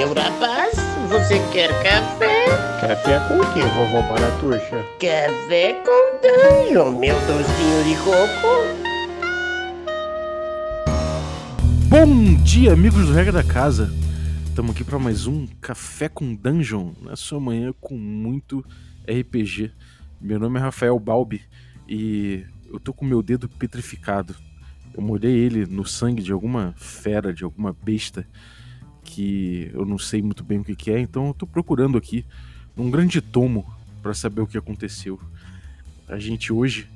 meu rapaz, você quer café? Café com o que, vovó Baratuxa? Café com danho, meu docinho de coco. Bom dia, amigos do Regra da Casa. Estamos aqui para mais um Café com Dungeon, na sua manhã com muito RPG. Meu nome é Rafael Balbi e eu tô com meu dedo petrificado. Eu molhei ele no sangue de alguma fera, de alguma besta que eu não sei muito bem o que, que é, então eu tô procurando aqui um grande tomo para saber o que aconteceu. A gente hoje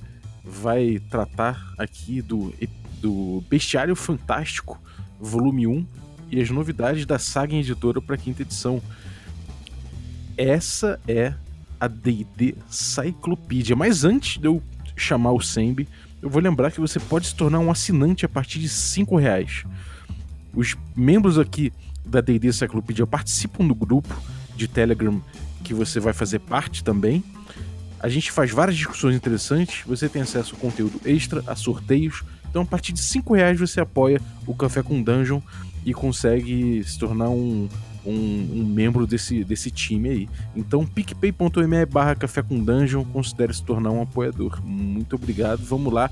vai tratar aqui do, do Bestiário Fantástico, volume 1, e as novidades da saga editora para quinta edição. Essa é a D&D Cyclopedia. Mas antes de eu chamar o Sembi, eu vou lembrar que você pode se tornar um assinante a partir de cinco reais. Os membros aqui da D&D Cyclopedia participam do grupo de Telegram que você vai fazer parte também. A gente faz várias discussões interessantes, você tem acesso a conteúdo extra, a sorteios. Então, a partir de cinco reais você apoia o Café com Dungeon e consegue se tornar um, um, um, membro desse, desse time aí. Então, picpay.me barra café com dungeon, considere se tornar um apoiador. Muito obrigado, vamos lá.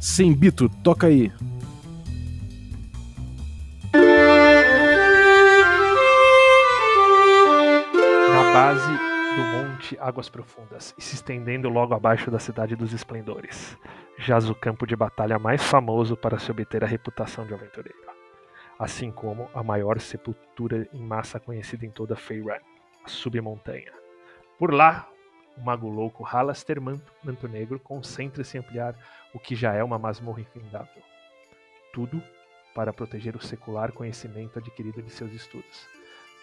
Sem Bito, toca aí. Base do monte Águas Profundas e se estendendo logo abaixo da Cidade dos Esplendores, jaz o campo de batalha mais famoso para se obter a reputação de aventureiro assim como a maior sepultura em massa conhecida em toda Feyran, a Submontanha. Por lá, o mago louco Halaster Manto, Negro concentra-se em ampliar o que já é uma masmorra infindável. Tudo para proteger o secular conhecimento adquirido de seus estudos.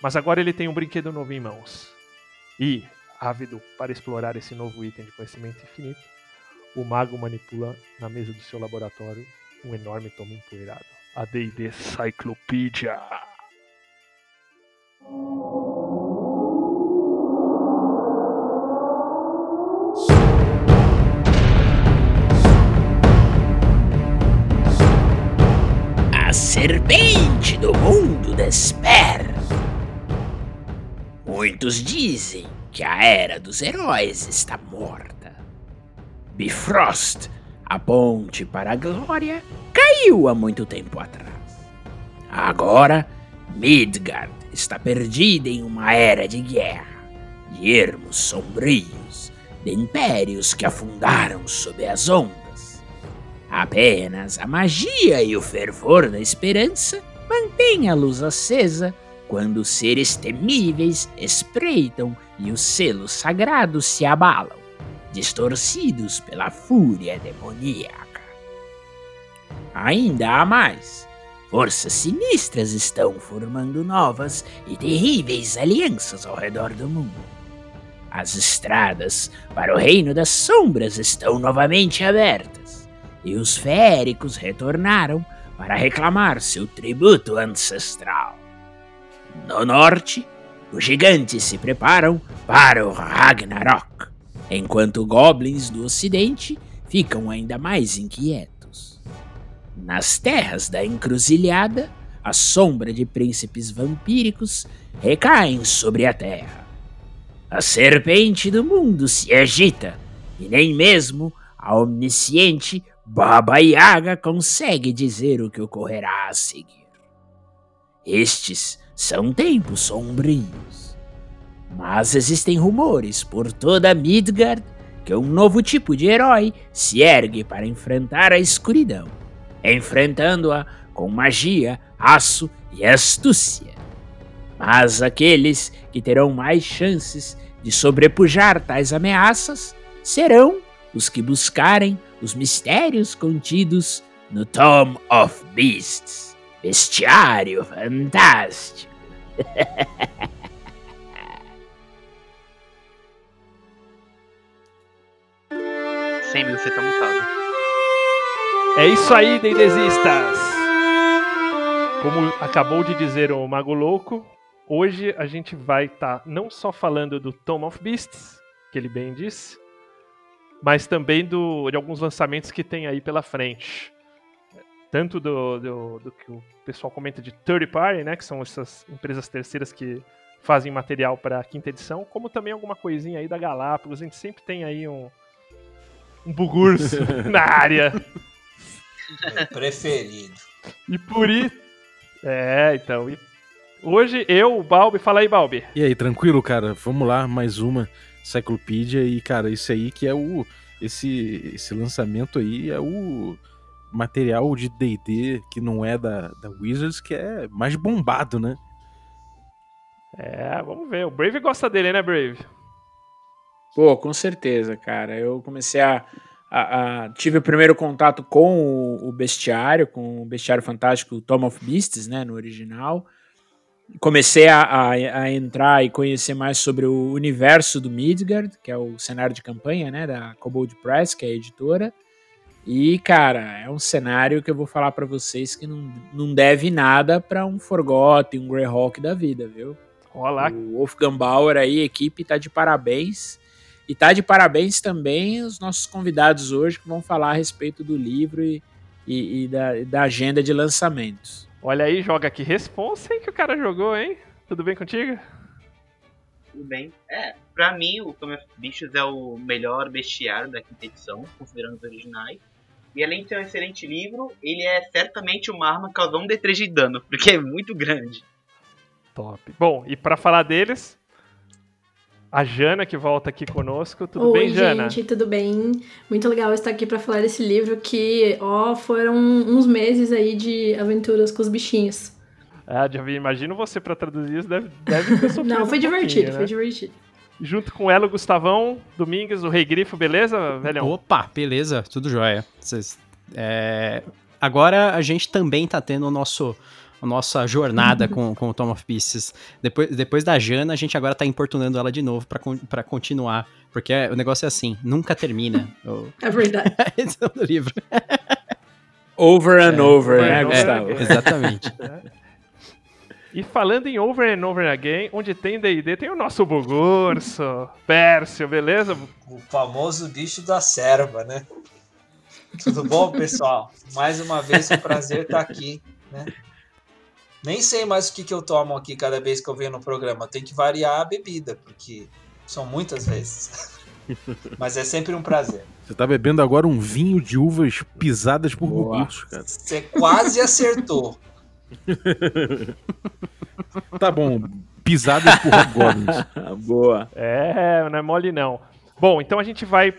Mas agora ele tem um brinquedo novo em mãos. E, ávido para explorar esse novo item de conhecimento infinito, o mago manipula na mesa do seu laboratório um enorme tomo empoeirado a D&D Cyclopedia. A serpente do mundo desperta. Muitos dizem que a era dos heróis está morta. Bifrost, a ponte para a glória, caiu há muito tempo atrás. Agora, Midgard está perdida em uma era de guerra, de ermos sombrios, de impérios que afundaram sob as ondas. Apenas a magia e o fervor da esperança mantêm a luz acesa quando seres temíveis espreitam e os selos sagrados se abalam, distorcidos pela fúria demoníaca. Ainda há mais. Forças sinistras estão formando novas e terríveis alianças ao redor do mundo. As estradas para o Reino das Sombras estão novamente abertas, e os féricos retornaram para reclamar seu tributo ancestral. No norte, os gigantes se preparam para o Ragnarok, enquanto goblins do ocidente ficam ainda mais inquietos. Nas terras da encruzilhada, a sombra de príncipes vampíricos recaem sobre a terra. A serpente do mundo se agita, e nem mesmo a omnisciente Baba Yaga consegue dizer o que ocorrerá a seguir. Estes são tempos sombrios. Mas existem rumores por toda Midgard que um novo tipo de herói se ergue para enfrentar a escuridão enfrentando-a com magia, aço e astúcia. Mas aqueles que terão mais chances de sobrepujar tais ameaças serão os que buscarem os mistérios contidos no Tom of Beasts, bestiário fantástico. Sempre você tá mutado. É isso aí, Dendesistas! Como acabou de dizer o Mago Louco, hoje a gente vai estar tá não só falando do Tom of Beasts, que ele bem disse, mas também do, de alguns lançamentos que tem aí pela frente. Tanto do, do, do que o pessoal comenta de third party, né, que são essas empresas terceiras que fazem material para a quinta edição, como também alguma coisinha aí da Galápagos. A gente sempre tem aí um, um bugurso na área. Preferido. E por isso. É, então. e hoje eu, o Balbi, fala aí, Balbi. E aí, tranquilo, cara? Vamos lá, mais uma Cyclopedia e, cara, isso aí que é o. Esse, esse lançamento aí é o material de D&D que não é da, da Wizards, que é mais bombado, né? É, vamos ver. O Brave gosta dele, né, Brave? Pô, com certeza, cara. Eu comecei a, a, a- tive o primeiro contato com o, o bestiário, com o bestiário fantástico Tom of Beasts, né, no original. Comecei a, a, a entrar e conhecer mais sobre o universo do Midgard, que é o cenário de campanha, né, da Kobold Press, que é a editora. E, cara, é um cenário que eu vou falar pra vocês que não, não deve nada pra um Forgotten, um Greyhawk da vida, viu? Olha lá. O Wolfgang Bauer aí, equipe, tá de parabéns. E tá de parabéns também os nossos convidados hoje que vão falar a respeito do livro e, e- e da, e da agenda de lançamentos. Olha aí, joga aqui. Responsa aí que o cara jogou, hein? Tudo bem contigo? Tudo bem. É, pra mim, o Tomb of Bichos é o melhor bestiário da quinta edição, considerando os originais. E além de ser um excelente livro, ele é certamente uma arma causando um D3 de dano, porque é muito grande. Top. Bom, e pra falar deles, a Jana que volta aqui conosco. Tudo Oi, bem, Jana? gente, tudo bem? Muito legal estar aqui para falar desse livro que, ó, foram uns meses aí de aventuras com os bichinhos. Ah, já vi, imagino você pra traduzir isso, deve, deve ter sofrido Não, foi um divertido, pouquinho, foi né? divertido. Junto com ela, o Gustavão Domingues, o Rei Grifo, beleza, velhão? Opa, beleza, tudo jóia. Vocês- é, Agora a gente também tá tendo o nosso, a nossa jornada com, com o Tom of Pieces. Depois, depois da Jana, a gente agora tá importunando ela de novo pra continuar. Porque o negócio é assim, nunca termina É verdade. a edição do livro. Over and É, over, né, Gustavo? Exatamente. E falando em Over and Over Again, onde tem D&D, tem o nosso Bugurso, Pércio, beleza? O famoso bicho da serva, né? Tudo bom, pessoal? Mais uma vez, é um prazer estar aqui, né? Nem sei mais o que, que eu tomo aqui cada vez que eu venho no programa. Tem que variar a bebida, porque são muitas vezes. Mas é sempre um prazer. Você tá bebendo agora um vinho de uvas pisadas por Boa. gugursos, cara. Você quase acertou. Tá bom, pisadas por hobgoblins. Boa. É, não é mole não. Bom, então a gente vai.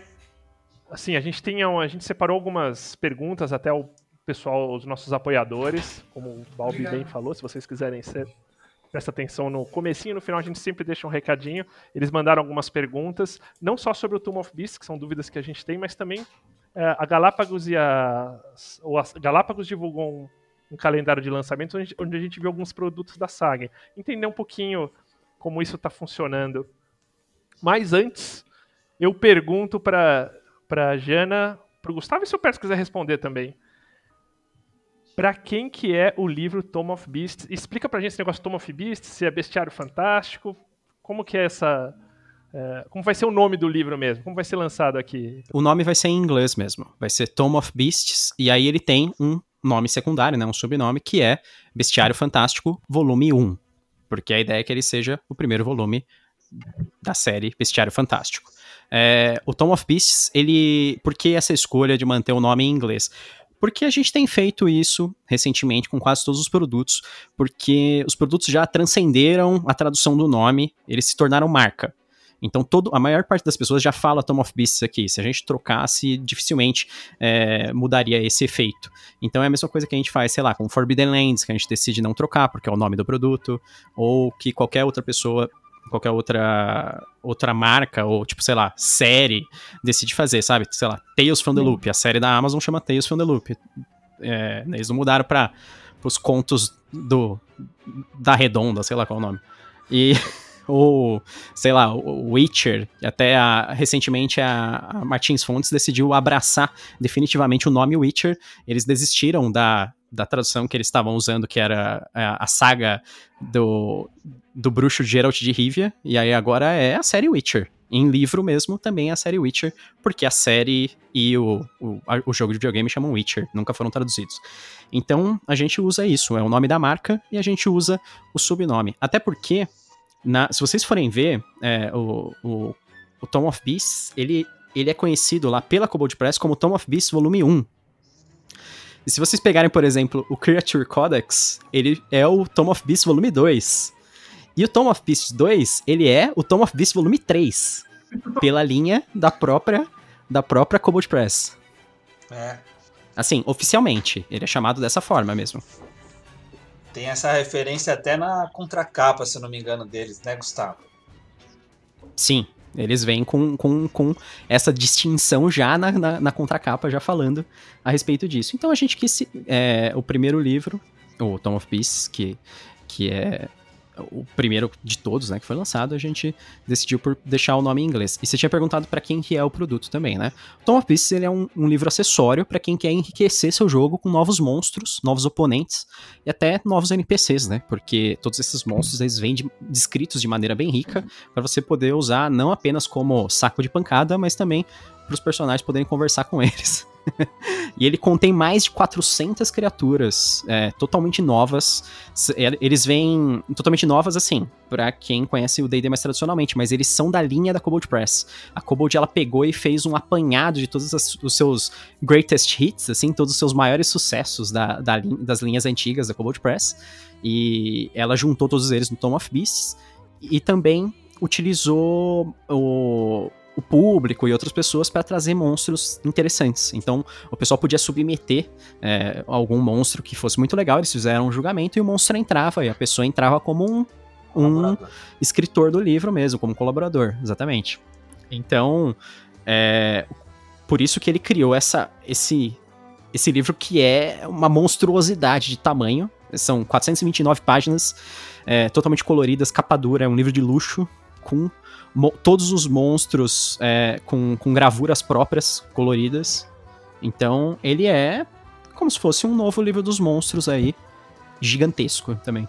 Assim, a gente tem. um- A gente separou algumas perguntas até o pessoal, os nossos apoiadores, como o Balbi bem falou, se vocês quiserem ser. Presta atenção no comecinho e no final a gente sempre deixa um recadinho. Eles mandaram algumas perguntas, não só sobre o Tomb of Beasts, que são dúvidas que a gente tem, mas também é, a Galápagos e a. Ou a Galápagos divulgou um, um calendário de lançamentos onde, onde a gente viu alguns produtos da saga. Entender um pouquinho como isso está funcionando. Mas antes, eu pergunto para para Jana, para o Gustavo e se o Pérez quiser responder também. Para quem que é o livro Tom of Beasts? Explica pra gente esse negócio Tom of Beasts, se é bestiário fantástico, como que é essa é, como vai ser o nome do livro mesmo? Como vai ser lançado aqui? O nome vai ser em inglês mesmo. Vai ser Tome of Beasts. E aí ele tem um nome secundário, né? Um sobrenome, que é Bestiário Fantástico, volume 1. Porque a ideia é que ele seja o primeiro volume da série Bestiário Fantástico. É, o Tome of Beasts, ele. Por que essa escolha de manter o nome em inglês? Porque a gente tem feito isso recentemente com quase todos os produtos, porque os produtos já transcenderam a tradução do nome, eles se tornaram marca. Então, todo, a maior parte das pessoas já fala Tom of Beasts aqui. Se a gente trocasse, dificilmente é, mudaria esse efeito. Então, é a mesma coisa que a gente faz, sei lá, com Forbidden Lands, que a gente decide não trocar porque é o nome do produto, ou que qualquer outra pessoa, qualquer outra outra marca, ou tipo, sei lá, série, decide fazer, sabe? Sei lá, Tales from the Loop. A série da Amazon chama Tales from the Loop. É, eles não mudaram para os contos do da Redonda, sei lá qual é o nome. E ou, sei lá, Witcher, até a- recentemente a, a Martins Fontes decidiu abraçar definitivamente o nome Witcher. Eles desistiram da, da tradução que eles estavam usando, que era a, a saga do, do bruxo Geralt de Rivia, e aí agora é a série Witcher. em livro mesmo, também é a série Witcher, porque a série e o, o, o jogo de videogame chamam Witcher, nunca foram traduzidos. Então a gente usa isso, é o nome da marca e a gente usa o subnome. Até porque, na- se vocês forem ver, é, o, o, o Tom of Beasts, ele, ele é conhecido lá pela Kobold Press como Tom of Beasts Volume 1. E se vocês pegarem, por exemplo, o Creature Codex, ele é o Tom of Beasts Volume 2. E o Tom of Beasts 2, ele é o Tom of Beasts Volume 3. Pela linha da própria da própria Kobold Press. É, Assim, oficialmente, ele é chamado dessa forma mesmo. Tem essa referência até na contracapa, se não me engano, deles, né, Gustavo? Sim, eles vêm com, com, com essa distinção já na, na, na contracapa, já falando a respeito disso. Então a gente quis. É, o primeiro livro, o Tom of Peace, que, que é o primeiro de todos, né, que foi lançado, a gente decidiu por deixar o nome em inglês. E você tinha perguntado pra quem que é o produto também, né? Tom of Peace ele é um, um livro acessório pra quem quer enriquecer seu jogo com novos monstros, novos oponentes e até novos NPCs, né? Porque todos esses monstros eles vêm de- descritos de maneira bem rica para você poder usar não apenas como saco de pancada, mas também para os personagens poderem conversar com eles. e ele contém mais de 400 criaturas é, totalmente novas. É, Eles vêm totalmente novas, assim, para quem conhece o D&D mais tradicionalmente, mas eles são da linha da Kobold Press. A Kobold, ela pegou e fez um apanhado de todos os seus greatest hits, assim, todos os seus maiores sucessos da, da das linhas antigas da Kobold Press. E ela juntou todos eles no Tom of Beasts. E também utilizou o, o público e outras pessoas para trazer monstros interessantes. Então, o pessoal podia submeter é, algum monstro que fosse muito legal, eles fizeram um julgamento e o monstro entrava, e a pessoa entrava como um, um escritor do livro mesmo, como colaborador, exatamente. Então, é, por isso que ele criou essa, esse, esse livro que é uma monstruosidade de tamanho. São 429 páginas, é, totalmente coloridas, capa dura, é um livro de luxo, com todos os monstros é, com, com gravuras próprias, coloridas. Então, ele é como se fosse um novo livro dos monstros aí, gigantesco também.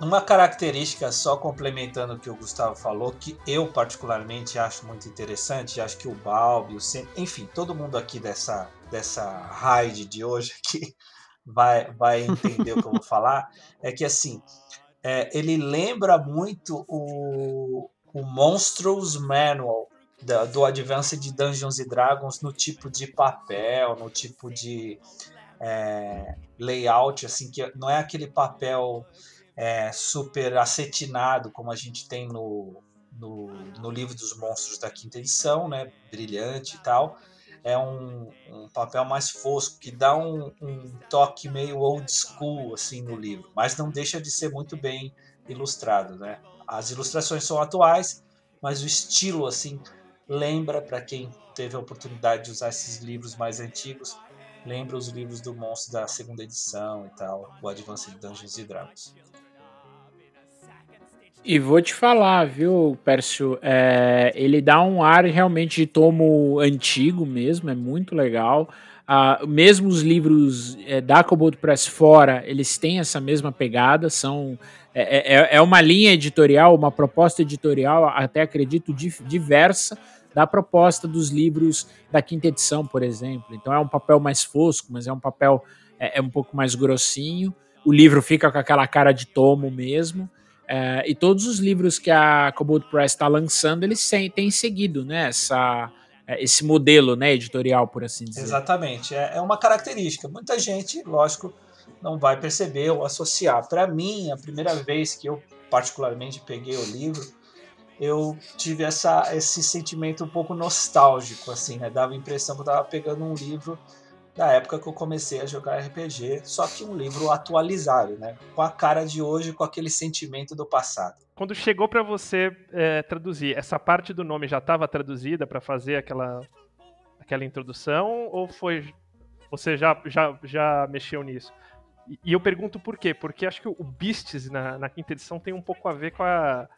Uma característica, só complementando o que o Gustavo falou, que eu particularmente acho muito interessante, acho que o Balbi, o Sem, enfim, todo mundo aqui dessa, dessa raid de hoje aqui vai, vai entender o que eu vou falar, é que assim, é, ele lembra muito o, o Monstros Manual da- do Advanced Dungeons and Dragons no tipo de papel, no tipo de é, layout, assim, que não é aquele papel é, super acetinado como a gente tem no, no, no livro dos monstros da quinta edição, né? Brilhante e tal. É um, um papel mais fosco que dá um, um toque meio old school assim no livro, mas não deixa de ser muito bem ilustrado, né? As ilustrações são atuais, mas o estilo assim lembra para quem teve a oportunidade de usar esses livros mais antigos, lembra os livros do monstro da segunda edição e tal, o Advanced Dungeons and Dragons. E vou te falar, viu, Pércio? é, ele dá um ar realmente de tomo antigo mesmo, é muito legal. Ah, mesmo os livros é, da Kobold Press fora, eles têm essa mesma pegada, são é, é- é uma linha editorial, uma proposta editorial, até acredito, diversa da proposta dos livros da quinta edição, por exemplo. Então é um papel mais fosco, mas é um papel é, é um pouco mais grossinho. O livro fica com aquela cara de tomo mesmo. É, e todos os livros que a Kobold Press está lançando, eles têm seguido né, essa, é, esse modelo né, editorial, por assim dizer. Exatamente, é, é uma característica. Muita gente, lógico, não vai perceber ou associar. Para mim, a primeira vez que eu particularmente peguei o livro, eu tive essa, esse sentimento um pouco nostálgico, assim, né? Dava a impressão que eu estava pegando um livro da época que eu comecei a jogar RPG, só que um livro atualizado, né? Com a cara de hoje, com aquele sentimento do passado. Quando chegou pra você é, traduzir, essa parte do nome já estava traduzida pra fazer aquela, aquela introdução ou foi você já, já, já mexeu nisso? E, eu pergunto por quê? Porque acho que o Beasts na, na quinta edição tem um pouco a ver com, a,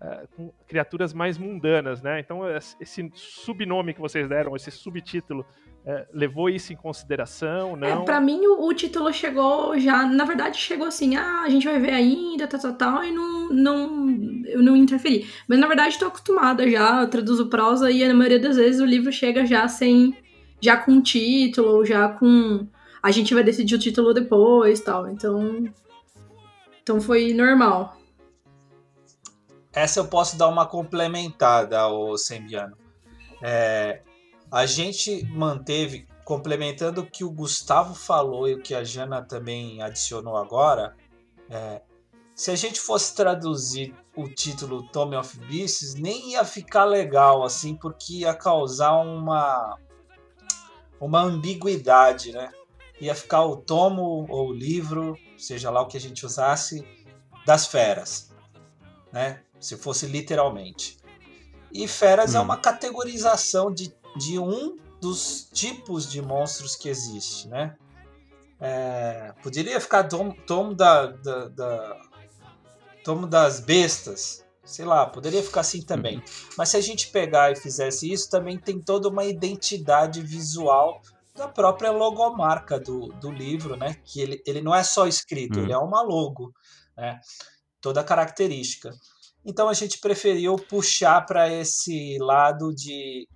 a- com criaturas mais mundanas, né? Então es- esse subnome que vocês deram, esse subtítulo, é, levou isso em consideração? É, Não? pra mim o, o título chegou já, na verdade chegou assim, ah, a gente vai ver ainda, tal, tal, tal, e não, não, eu não interferi. Mas na verdade tô acostumada já, eu traduzo prosa e na maioria das vezes o livro chega já sem. já com título, ou já com. A gente vai decidir o título depois tal. Então. Então foi normal. Essa eu posso dar uma complementada ao Sembiano. É, a gente manteve, complementando o que o Gustavo falou e o que a Jana também adicionou agora, é, se a gente fosse traduzir o título Tomb of Beasts, nem ia ficar legal, assim, porque ia causar uma, uma ambiguidade, né? Ia ficar o tomo ou o livro, seja lá o que a gente usasse, das feras, né? Se fosse literalmente. E feras é Hum. uma categorização de, de um dos tipos de monstros que existe, né? É, poderia ficar tomo, tomo da, da, da- tomo das bestas, sei lá, poderia ficar assim também. Mas se a gente pegar e fizesse isso, também tem toda uma identidade visual da própria logomarca do, do livro, né? Que ele, ele não é só escrito, Hum. ele é uma logo, né? Toda característica. Então a gente preferiu puxar para esse lado de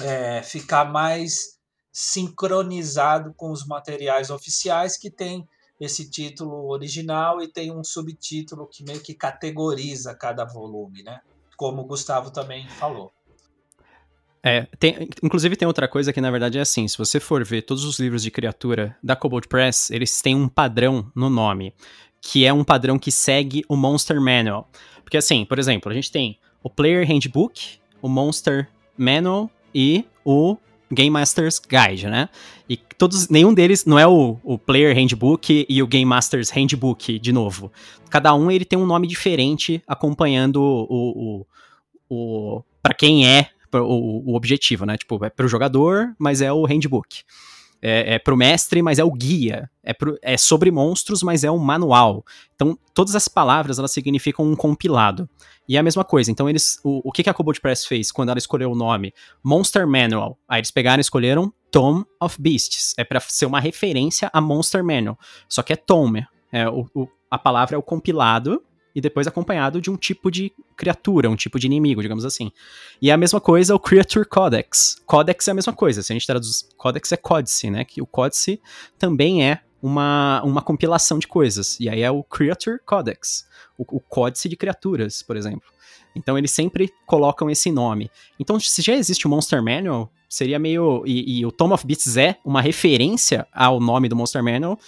é, ficar mais sincronizado com os materiais oficiais que tem esse título original e tem um subtítulo que meio que categoriza cada volume, né? Como o Gustavo também falou. É, tem- inclusive tem outra coisa que na verdade é assim, se você for ver todos os livros de criatura da Cobalt Press, eles têm um padrão no nome, que é um padrão que segue o Monster Manual. Porque assim, por exemplo, a gente tem o Player Handbook, o Monster Manual e o Game Master's Guide, né? E todos, nenhum deles não é o, o Player Handbook e o Game Master's Handbook de novo. Cada um ele tem um nome diferente acompanhando o, o, o para quem é o, o objetivo, né? Tipo, é pro jogador, mas é o handbook. É, é pro mestre, mas é o guia. É, pro, é sobre monstros, mas é um manual. Então, todas as palavras, elas significam um compilado. E é a mesma coisa. Então, eles. O, o que que a Cobalt Press fez quando ela escolheu o nome? Monster Manual. Aí eles pegaram e escolheram Tome of Beasts. É pra ser uma referência a Monster Manual. Só que é Tome. É, o, o- a palavra é o compilado e depois acompanhado de um tipo de criatura, um tipo de inimigo, digamos assim. E é a mesma coisa o Creature Codex. Codex é a mesma coisa. Se a gente traduz Codex é códice, né? Que o códice também é uma, uma compilação de coisas. E aí é o Creature Codex. O, o códice de criaturas, por exemplo. Então eles sempre colocam esse nome. Então, se já existe o Monster Manual, seria meio. E, e o Tome of Beasts é uma referência ao nome do Monster Manual.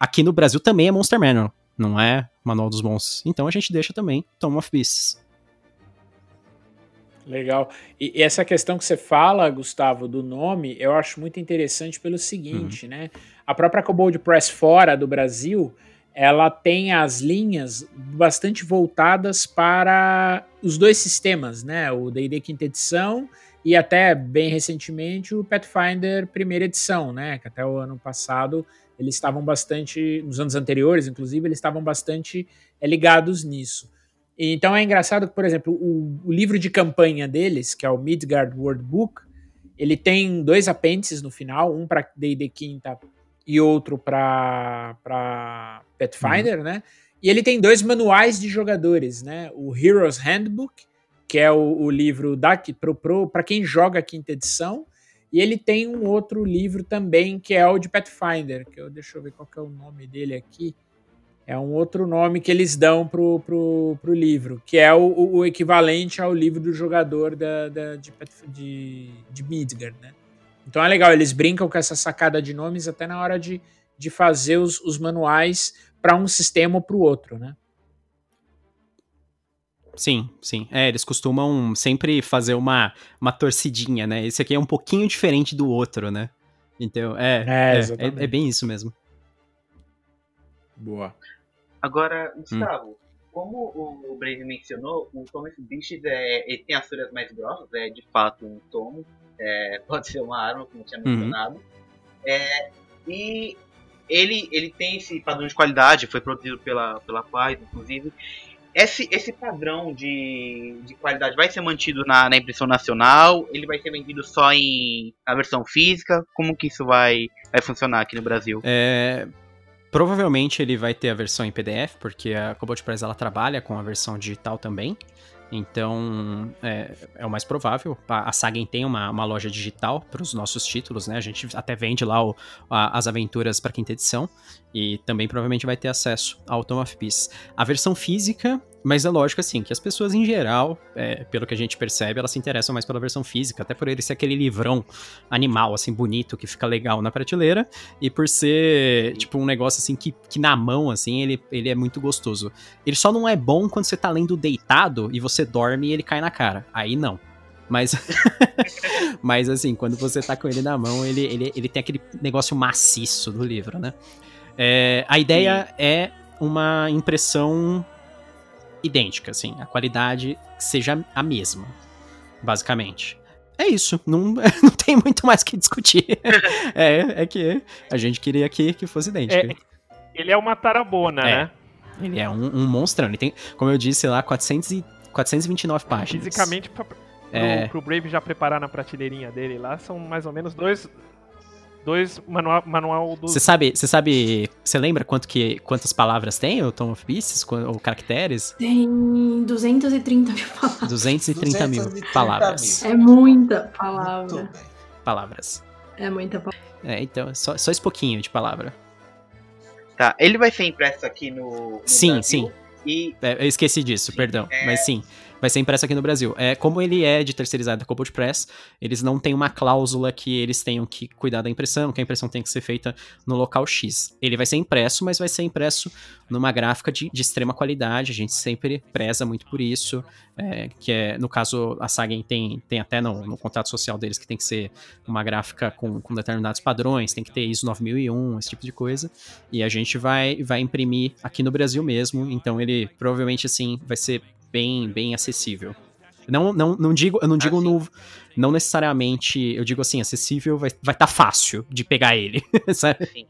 Aqui no Brasil também é Monster Manual, não é Manual dos Monstros. Então a gente deixa também Tome of Beasts. Legal. E, e essa questão que você fala, Gustavo, do nome, eu acho muito interessante pelo seguinte, né? A própria Cobold Press fora do Brasil, ela tem as linhas bastante voltadas para os dois sistemas, né? O D&D quinta edição e até bem recentemente o Pathfinder primeira edição, né? Que até o ano passado eles estavam bastante, nos anos anteriores, inclusive, eles estavam bastante é, ligados nisso. Então é engraçado que, por exemplo, o, o livro de campanha deles, que é o Midgard World Book, ele tem dois apêndices no final, um para D&D quinta e outro para Pathfinder, né? E ele tem dois manuais de jogadores, né? O Heroes Handbook, que é o, o livro da pro, pro, para quem joga a quinta edição, e ele tem um outro livro também, que é o de Pathfinder, que eu, deixa eu ver qual que é o nome dele aqui. É um outro nome que eles dão pro, pro, pro livro, que é o, o equivalente ao livro do jogador da, da de, de, de Midgard, né? Então é legal, eles brincam com essa sacada de nomes até na hora de, de fazer os, os manuais para um sistema ou para o outro, né? Sim, sim. É, eles costumam sempre fazer uma, uma torcidinha, né? Esse aqui é um pouquinho diferente do outro, né? Então, é, É, é, exatamente. é, é bem isso mesmo. Boa. Agora, Gustavo, como o Brave mencionou, o Thomas Beasts é, ele tem as folhas mais grossas, é de fato um tomo, é, pode ser uma arma, como eu tinha Uhum. mencionado. É, e ele, ele tem esse padrão de qualidade, foi produzido pela, pela Paz, inclusive. Esse, esse padrão de, de qualidade vai ser mantido na, na impressão nacional? Ele vai ser vendido só em na versão física? Como que isso vai, vai funcionar aqui no Brasil? É, provavelmente ele vai ter a versão em PDF, porque a Cobalt Press ela trabalha com a versão digital também. Então, é, é o mais provável. A, a tem uma, uma loja digital para os nossos títulos, né? A gente até vende lá o, a, as aventuras para quinta edição. E também provavelmente vai ter acesso ao Tom of Peace. A versão física, mas é lógico assim, que as pessoas em geral, é, pelo que a gente percebe, elas se interessam mais pela versão física, até por ele ser aquele livrão animal, assim, bonito, que fica legal na prateleira, e por ser, tipo, um negócio assim que, que na mão, assim, ele, ele é muito gostoso. Ele só não é bom quando você tá lendo deitado e você dorme e ele cai na cara. Aí não. Mas, mas assim, quando você tá com ele na mão, ele, ele, ele tem aquele negócio maciço do livro, né? É, a ideia Sim. é uma impressão idêntica, assim, a qualidade seja a mesma, basicamente. É isso, não, não tem muito mais que discutir. é, é que a gente queria que, que fosse idêntico. É, ele é uma tarabona, é, né? Ele é um, um monstrão. Ele tem, como eu disse lá, 400 e, 429 páginas. Fisicamente, pra, pro, é... pro Brave já preparar na prateleirinha dele lá, são mais ou menos dois, dois manual, manual do. Você sabe, você sabe, você lembra quanto que, quantas palavras tem o Tom of Pieces, ou caracteres? Tem 230 mil palavras. 230 mil palavras. É muita palavra. Palavras. É muita palavra. É, então, só, só esse pouquinho de palavra. Tá, ele vai ser impresso aqui no. no sim, Brasil, sim. E É, eu esqueci disso, Sim, perdão. é- Mas sim, vai ser impresso aqui no Brasil. É, como ele é de terceirizado da Cobalt Press, eles não têm uma cláusula que eles tenham que cuidar da impressão, que a impressão tem que ser feita no local X. Ele vai ser impresso, mas vai ser impresso numa gráfica de, de extrema qualidade. A gente sempre preza muito por isso. é, que é, no caso, a Sagen tem, tem até no, no contrato social deles que tem que ser uma gráfica com, com determinados padrões, tem que ter ISO 9001, esse tipo de coisa. E a gente vai, vai imprimir aqui no Brasil mesmo, então ele provavelmente assim vai ser bem, bem acessível. Não, não, não digo, eu não digo sim. no. Não necessariamente, eu digo assim, acessível, vai estar vai tá fácil de pegar ele. sabe? Sim.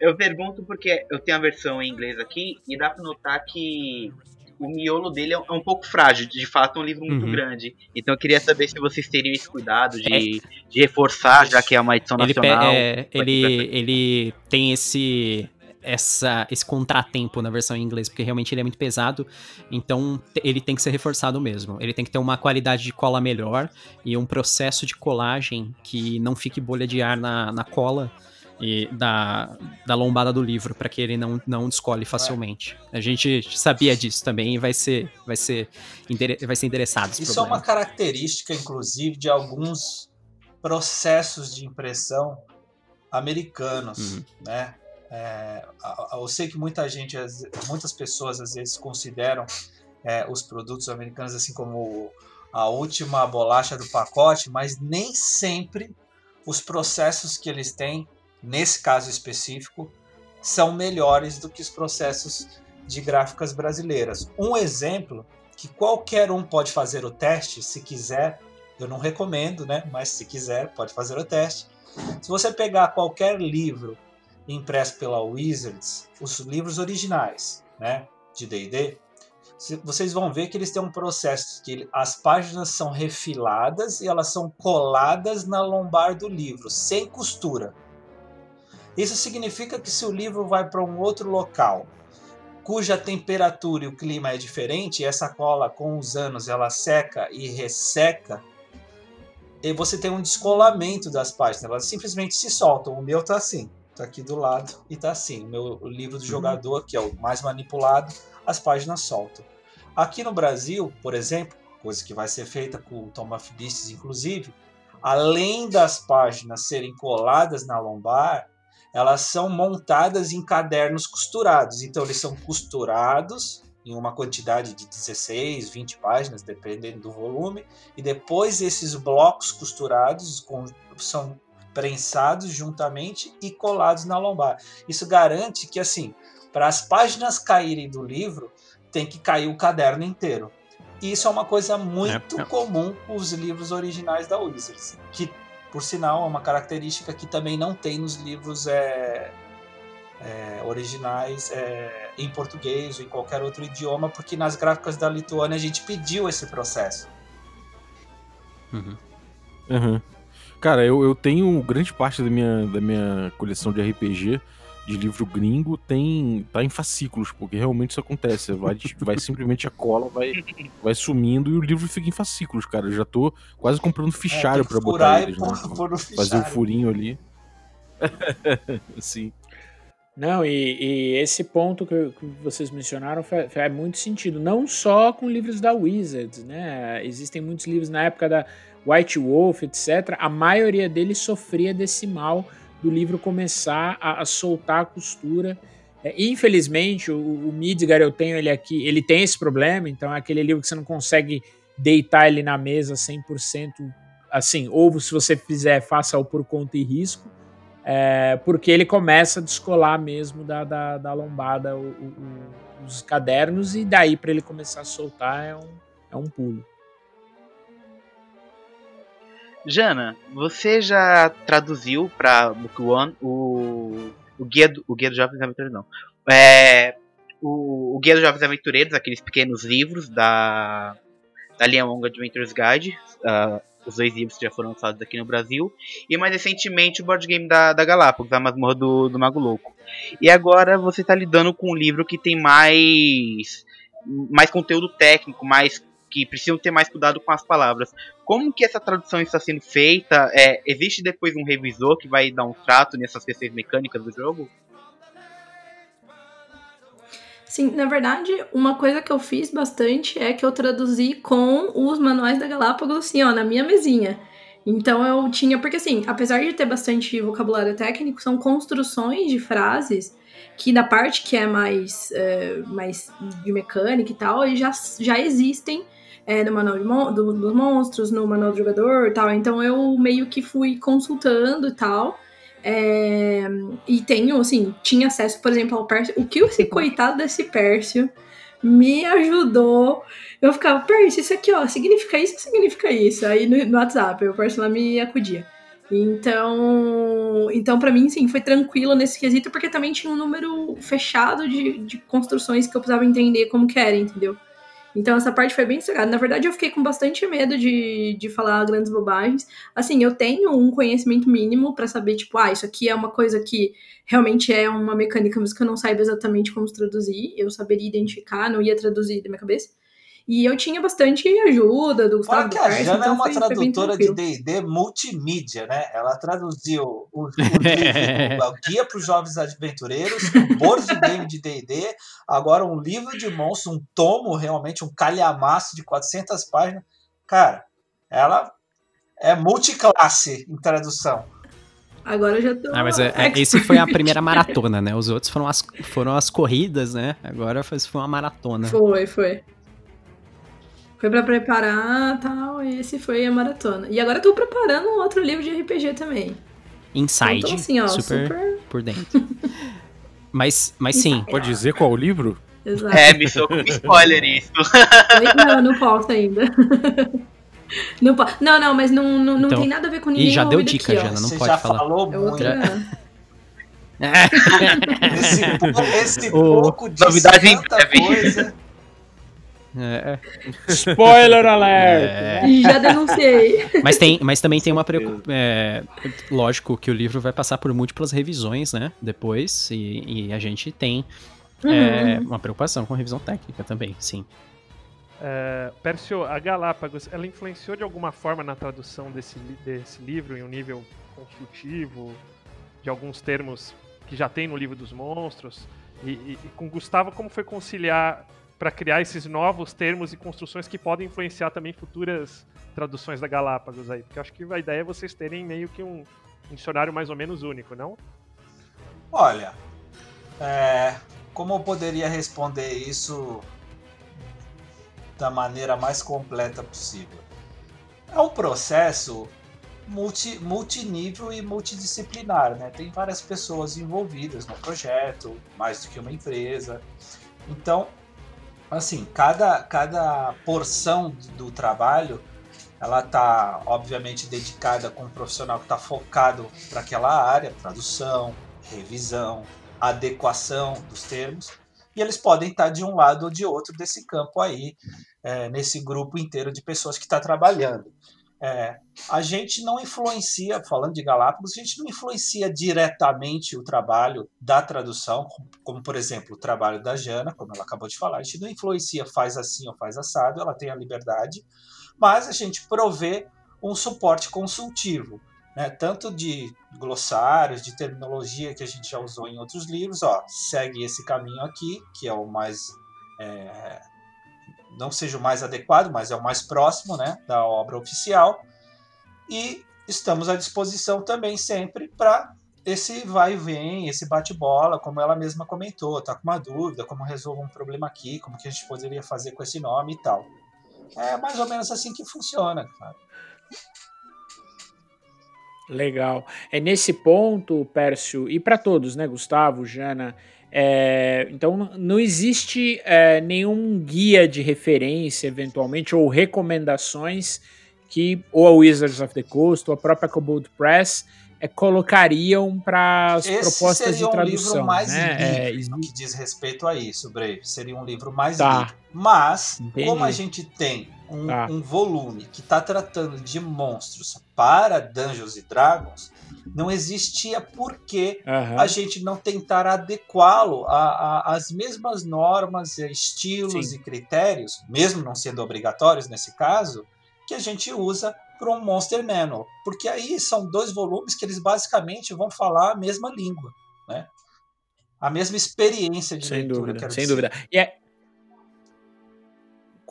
Eu pergunto porque eu tenho a versão em inglês aqui e dá pra notar que o miolo dele é um- é um pouco frágil. De fato, é um livro muito Uhum. grande. Então eu queria saber se vocês teriam esse cuidado de, de reforçar, já que é uma edição Ele, nacional. é, ele, ele tem esse, essa, esse contratempo na versão em inglês, porque realmente ele é muito pesado, então ele tem que ser reforçado mesmo. Ele tem que ter uma qualidade de cola melhor e um processo de colagem que não fique bolha de ar na, na cola e da, da lombada do livro, para que ele não, não descole facilmente. A gente sabia disso também e vai ser, vai ser, vai ser endereçado Isso é problema. uma característica, inclusive, de alguns processos de impressão americanos, Uhum. né? É, eu sei que muita gente, muitas pessoas às vezes consideram é, os produtos americanos assim como a última bolacha do pacote, mas nem sempre os processos que eles têm, nesse caso específico, são melhores do que os processos de gráficas brasileiras. Um exemplo que qualquer um pode fazer o teste, se quiser. Eu não recomendo, né? Mas se quiser, pode fazer o teste. Se você pegar qualquer livro impresso pela Wizards, os livros originais, né, de D&D, vocês vão ver que eles têm um processo que as páginas são refiladas e elas são coladas na lombar do livro, sem costura. Isso significa que se o livro vai para um outro local, cuja temperatura e o clima é diferente, essa cola com os anos ela seca e resseca, e você tem um descolamento das páginas, elas simplesmente se soltam. O meu tá assim, tá aqui do lado e tá assim. O meu livro do jogador, que é o mais manipulado, as páginas soltam. Aqui no Brasil, por exemplo, coisa que vai ser feita com o Tom of Beasts, inclusive, além das páginas serem coladas na lombar, elas são montadas em cadernos costurados. Então, eles são costurados em uma quantidade de 16, 20 páginas, dependendo do volume, e depois esses blocos costurados com- são prensados juntamente e colados na lombar. Isso garante que, assim, para as páginas caírem do livro, tem que cair o caderno inteiro. E isso é uma coisa muito É, comum com os livros originais da Wizards, que, por sinal, é uma característica que também não tem nos livros é, é, originais é, em português ou em qualquer outro idioma, porque nas gráficas da Lituânia a gente pediu esse processo. Uhum. Aham. Cara, eu, eu tenho grande parte da minha, da minha coleção de RPG de livro gringo tem tá em fascículos, porque realmente isso acontece. Vai, vai simplesmente a cola vai, vai sumindo e o livro fica em fascículos, cara. Eu já tô quase comprando fichário É, tem que pra botar eles, né? Fazer o fichário. furinho ali. Sim. Não, e, e esse ponto que, que vocês mencionaram fa- faz muito sentido. Não só com livros da Wizards, né? Existem muitos livros na época da White Wolf, etc. A maioria deles sofria desse mal do livro começar a, a soltar a costura. É, infelizmente, o, o Midgar, eu tenho ele aqui, ele tem esse problema, então é aquele livro que você não consegue deitar ele na mesa 100%, assim, ou se você fizer, faça-o por conta e risco. É, porque ele começa a descolar mesmo da, da, da lombada o- o- os cadernos, e daí para ele começar a soltar é um, é um pulo. Jana, você já traduziu para Book One o, o, guia do, o Guia dos Jovens Aventureiros, não. É, o, o Guia dos Jovens Aventureiros, aqueles pequenos livros da, da linha Long Adventures Guide, ah, os dois livros que já foram lançados aqui no Brasil, e mais recentemente o board game da, da Galápagos, a Masmorra do, do Mago Louco. E agora você está lidando com um livro que tem mais, mais conteúdo técnico, mais que precisam ter mais cuidado com as palavras. Como que essa tradução está sendo feita? É, existe depois um revisor que vai dar um trato nessas questões mecânicas do jogo? Sim, na verdade, uma coisa que eu fiz bastante é que eu traduzi com os manuais da Galápagos, assim, ó, na minha mesinha. Então eu tinha, porque assim, apesar de ter bastante vocabulário técnico, são construções de frases que na parte que é mais, é, mais de mecânica e tal, já, já existem é, no manual mon- do- dos monstros, no manual do jogador e tal. Então eu meio que fui consultando e tal. É, e tenho, assim, tinha acesso, por exemplo, ao Pércio. O que esse coitado desse Pércio me ajudou. Eu ficava, Pércio, isso aqui, ó, significa isso, significa isso. Aí no, no WhatsApp, o Pércio lá me acudia. Então, então para mim, sim, foi tranquilo nesse quesito, porque também tinha um número fechado de, de construções que eu precisava entender como que era, entendeu? Então essa parte foi bem estragada. Na verdade, eu fiquei com bastante medo de, de falar grandes bobagens. Assim, eu tenho um conhecimento mínimo pra saber, tipo, ah, isso aqui é uma coisa que realmente é uma mecânica, mas que eu não saiba exatamente como traduzir. Eu saberia identificar, não ia traduzir da minha cabeça. E eu tinha bastante ajuda do Gustavo Fora que a Jana é então uma foi- foi tradutora de tranquilo. D&D multimídia, né? Ela traduziu o, o livro, o Guia para os Jovens Aventureiros, o board game de D&D, agora um livro de monstros, um tomo realmente, um calhamaço de 400 páginas. Cara, ela é multiclasse em tradução. Agora eu já tô. Ah, mas é, é- esse foi a primeira maratona, né? Os outros foram as, foram as corridas, né? Agora foi, foi uma maratona. Foi, foi. Foi pra preparar tal, e esse foi a maratona. E agora eu tô preparando um outro livro de RPG também. Inside, Então, assim, ó, super, super- por dentro. Mas, mas sim, Pode dizer qual o livro? Exato. É, me soou como spoiler isso. Não, não posso ainda. Não, po- não, não, mas não, não, não Então- tem nada a ver com Ih, ninguém já deu dica, aqui. Jana, não Você pode já falar. falou É muito. outra. Esse, esse pouco disse novidade coisa. É, Spoiler alert! é. Já denunciei. Mas, tem, mas também tem uma preocupação. lógico que o livro vai passar por múltiplas revisões, né? Depois, e, e a gente tem é, Uhum. uma preocupação com revisão técnica também, sim. É, Pércio, a Galápagos, ela influenciou de alguma forma na tradução desse, desse livro em um nível consultivo, de alguns termos que já tem no livro dos monstros? E, e- e com Gustavo, como foi conciliar para criar esses novos termos e construções que podem influenciar também futuras traduções da Galápagos aí? Porque eu acho que a ideia é vocês terem meio que um, um dicionário mais ou menos único, não? Olha, é, como eu poderia responder isso da maneira mais completa possível? É um processo multi, multinível e multidisciplinar, né? Tem várias pessoas envolvidas no projeto, mais do que uma empresa. Então, assim, cada, cada porção do trabalho ela está obviamente dedicada com um profissional que está focado para aquela área, tradução, revisão, adequação dos termos, e eles podem estar de um lado ou de outro desse campo aí, é, nesse grupo inteiro de pessoas que está trabalhando. É, a gente não influencia, falando de Galápagos, a gente não influencia diretamente o trabalho da tradução, como, por exemplo o trabalho da Jana, como ela acabou de falar, a gente não influencia faz assim ou faz assado, ela tem a liberdade, mas a gente provê um suporte consultivo, né, tanto de glossários, de terminologia que a gente já usou em outros livros, ó, segue esse caminho aqui, que é o mais é, não seja o mais adequado, mas é o mais próximo né, da obra oficial. E estamos à disposição também sempre para esse vai e vem, esse bate-bola, como ela mesma comentou, tá com uma dúvida, como resolver um problema aqui, como que a gente poderia fazer com esse nome e tal. É mais ou menos assim que funciona, cara. Legal. É nesse ponto, Pércio, e para todos, né, Gustavo, Jana, é, então não existe é, nenhum guia de referência, eventualmente, ou recomendações que ou a Wizards of the Coast ou a própria Kobold Press é, colocariam para as propostas de tradução. Seria um livro mais né? livre é, que diz respeito a isso, Brave. Seria um livro mais tá. livre. Mas, Entendi. como a gente tem um, tá. um volume que está tratando de monstros para Dungeons e Dragons, não existia por que uhum. a gente não tentar adequá-lo às mesmas normas, estilos Sim. e critérios, mesmo não sendo obrigatórios nesse caso, que a gente usa para um Monster Manual. Porque aí são dois volumes que eles basicamente vão falar a mesma língua, né? A mesma experiência de sem leitura. Dúvida, sem dizer. dúvida. E é,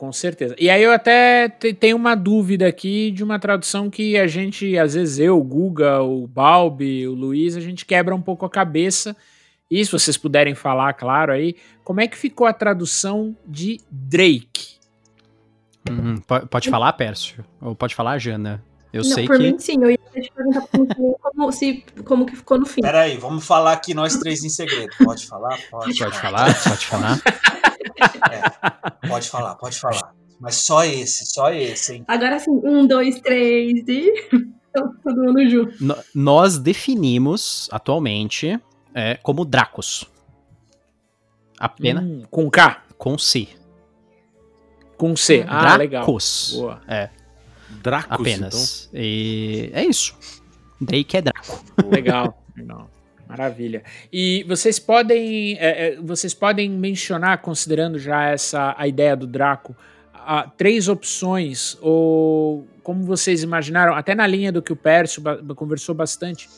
com certeza. E aí eu até tenho uma dúvida aqui de uma tradução que a gente, às vezes eu, o Guga, o Balbi, o Luiz, a gente quebra um pouco a cabeça. E se vocês puderem falar, claro, aí, como é que ficou a tradução de Drake? Uhum. Pode falar, Pércio? Ou pode falar, Jana? Eu Não, sei por que. mim, sim, eu ia te perguntar como, se, como que ficou no fim. Peraí, vamos falar aqui nós três em segredo. Pode falar? Pode, pode falar? Pode falar? É, pode falar, pode falar. Mas só esse, só esse, hein? Agora sim, um, dois, três e. Todo mundo junto. No, nós definimos atualmente é, como Dracos. Apenas. Hum, com K? Com C. Com C. Ah, legal. Dracos. Boa. É. Dracos. Apenas. Então. E é isso. Drake é Draco. Legal. Legal. Maravilha. E vocês podem, é, é, vocês podem mencionar, considerando já essa a ideia do Draco, a, três opções, ou como vocês imaginaram, até na linha do que o Pércio conversou bastante,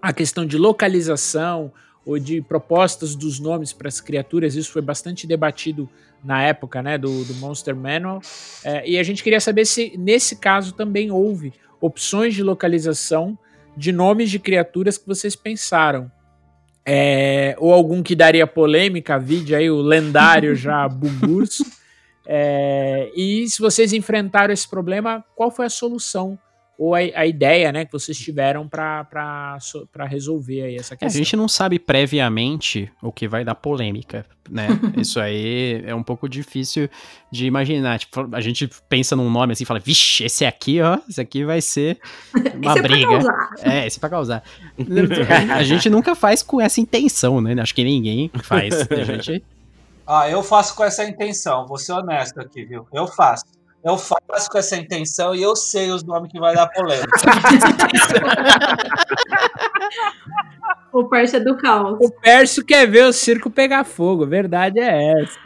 a questão de localização ou de propostas dos nomes para as criaturas, isso foi bastante debatido na época né, do, do Monster Manual. É, e a gente queria saber se nesse caso também houve opções de localização de nomes de criaturas que vocês pensaram. É, ou algum que daria polêmica, vide aí o lendário já Bugurso. É, e se vocês enfrentaram esse problema, qual foi a solução ou a, a ideia né, que vocês tiveram para resolver aí essa questão? A gente não sabe previamente o que vai dar polêmica, né? Isso aí é um pouco difícil de imaginar. Tipo, a gente pensa num nome assim e fala, vixe, esse aqui, ó, esse aqui vai ser uma esse briga. É, pra causar. é, esse é pra causar. a gente nunca faz com essa intenção, né? Acho que ninguém faz. A gente... Ah, eu faço com essa intenção, vou ser honesto aqui, viu? Eu faço. Eu faço com essa intenção e eu sei os nomes que vai dar polêmica. o Pércio é do caos. O Pércio quer ver o circo pegar fogo, verdade é essa.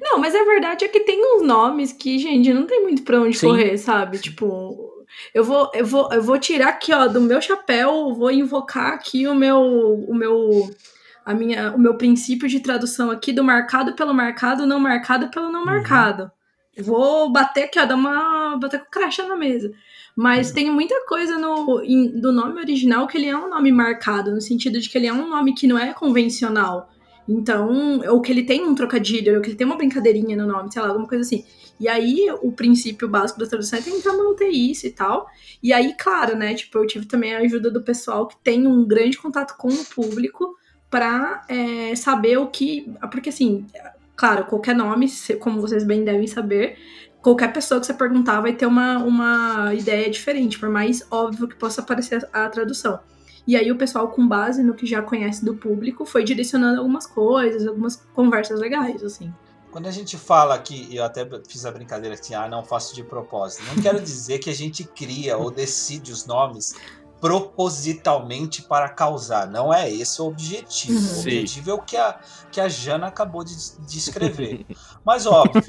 Não, mas a verdade é que tem uns nomes que, gente, não tem muito pra onde Sim. correr, sabe? Tipo, eu vou, eu vou, eu vou tirar aqui, ó, do meu chapéu, vou invocar aqui o meu, o meu, a minha, o meu princípio de tradução aqui do marcado pelo marcado, não marcado pelo não marcado. Vou bater aqui, ó, dar uma, bater com o crachá na mesa. Mas tem muita coisa no, em- do nome original que ele é um nome marcado, no sentido de que ele é um nome que não é convencional. Então, ou que ele tem um trocadilho, ou que ele tem uma brincadeirinha no nome, sei lá, alguma coisa assim. E aí, o princípio básico da tradução é tentar manter isso e tal. E aí, claro, né, tipo, eu tive também a ajuda do pessoal que tem um grande contato com o público pra é, saber o que... Porque, assim, claro, qualquer nome, como vocês bem devem saber, qualquer pessoa que você perguntar vai ter uma, uma ideia diferente, por mais óbvio que possa parecer a, a tradução. E aí o pessoal, com base no que já conhece do público, foi direcionando algumas coisas, algumas conversas legais, assim. quando a gente fala aqui, eu até fiz a brincadeira assim, ah, não faço de propósito. Não quero dizer que a gente cria ou decide os nomes propositalmente para causar. Não é esse o objetivo. O Sim. objetivo é o que a, que a Jana acabou de descrever. Mas óbvio,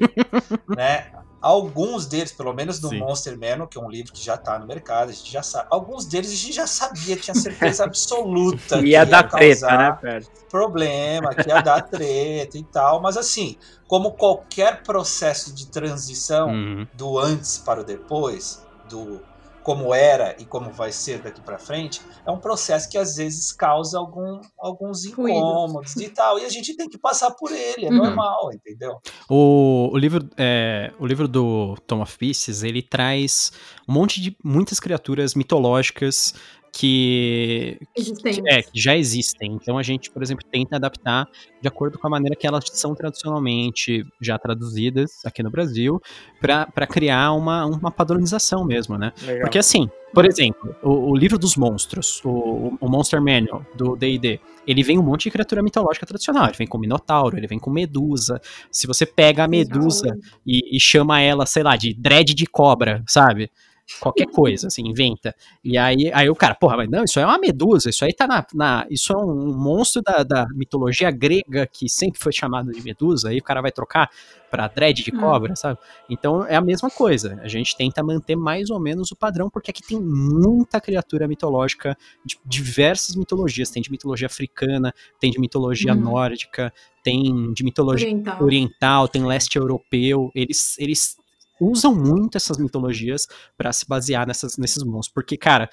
né? Alguns deles, pelo menos do Sim. Monster Manual, que é um livro que já está no mercado, a gente já sabe. Alguns deles a gente já sabia, tinha certeza absoluta. que Ia dar treta, né, Pércio? problema, que ia dar treta e tal. Mas assim, como qualquer processo de transição Uhum. do antes para o depois, do como era e como vai ser daqui para frente, é um processo que às vezes causa algum, alguns incômodos e tal. E a gente tem que passar por ele, é Uhum. normal, entendeu? O, o, livro, é, o livro do Tom of Pieces, ele traz um monte de muitas criaturas mitológicas que, Existentes. é, que já existem. Então a gente, por exemplo, tenta adaptar de acordo com a maneira que elas são tradicionalmente já traduzidas aqui no Brasil, para criar uma, uma padronização mesmo, né? Legal. Porque assim, por exemplo, o, o livro dos monstros, o, o Monster Manual do D&D, ele vem um monte de criatura mitológica tradicional. Ele vem com Minotauro, ele vem com Medusa. Se você pega a Medusa e, e chama ela, sei lá, de dread de cobra, sabe? Qualquer coisa, assim, inventa. E aí, aí o cara, porra, mas não, isso é uma medusa, isso aí tá na. na- isso é um monstro da, da mitologia grega que sempre foi chamado de medusa, aí o cara vai trocar pra dread de Hum. cobra, sabe? Então é a mesma coisa. A gente tenta manter mais ou menos o padrão, porque aqui tem muita criatura mitológica de diversas mitologias. Tem de mitologia africana, tem de mitologia Uhum. nórdica, tem de mitologia Oriental. oriental, tem leste europeu. Eles, eles usam muito essas mitologias pra se basear nessas, nesses monstros. Porque, cara,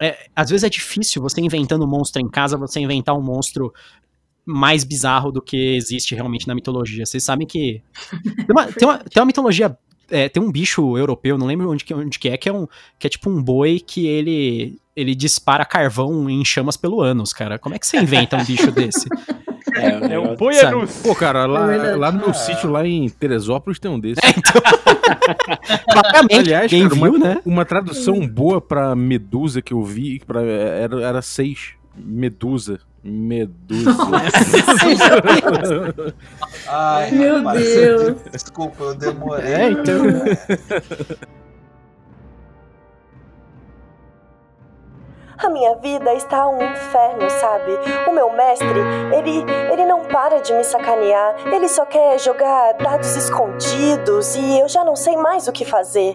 é, às vezes é difícil você inventando um monstro em casa, você inventar um monstro mais bizarro do que existe realmente na mitologia. Vocês sabem que. Tem uma, tem uma, tem uma mitologia. é, tem um bicho europeu, não lembro onde que, onde que é, que é, um, que é tipo um boi que ele. Ele dispara carvão em chamas pelo ânus, cara. Como é que você inventa um bicho desse? É, É um Boianus. Pô, cara, lá, É lá no meu sítio, lá em Teresópolis, tem um desse. Claramente, Aliás, quem cara, uma, viu, né? uma tradução boa pra Medusa que eu vi pra, era, era seis. Medusa. Medusa. Ai, Meu rapaz, Deus. Desculpa, eu demorei. É, então. A minha vida está um inferno, sabe? O meu mestre, ele, ele não para de me sacanear. Ele só quer jogar dados escondidos e eu já não sei mais o que fazer.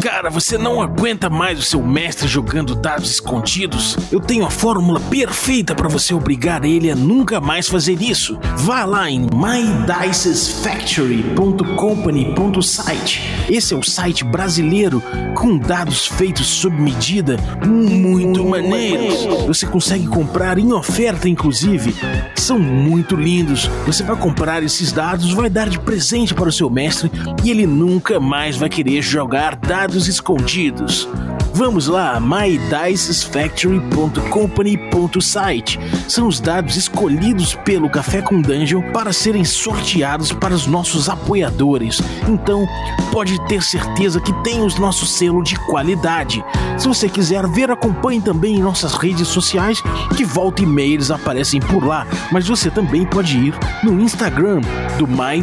Cara, você não aguenta mais o seu mestre jogando dados escondidos? Eu tenho a fórmula perfeita para você obrigar ele a nunca mais fazer isso. Vá lá em mydicesfactory.company.site. Esse é o site brasileiro com dados feitos sob medida, muito maneiros. Você consegue comprar em oferta, inclusive. São muito lindos. Você vai comprar esses dados, vai dar de presente para o seu mestre e ele nunca mais vai querer jogar dados escondidos. Vamos lá, mydicesfactory.company.site. São os dados escolhidos pelo Café com Dungeon para serem sorteados para os nossos apoiadores. Então, pode ter certeza que tem os nossos selo de qualidade. Se você quiser ver, acompanhe também nossas redes sociais, que volta e meia eles aparecem por lá. Mas você também pode ir no Instagram do My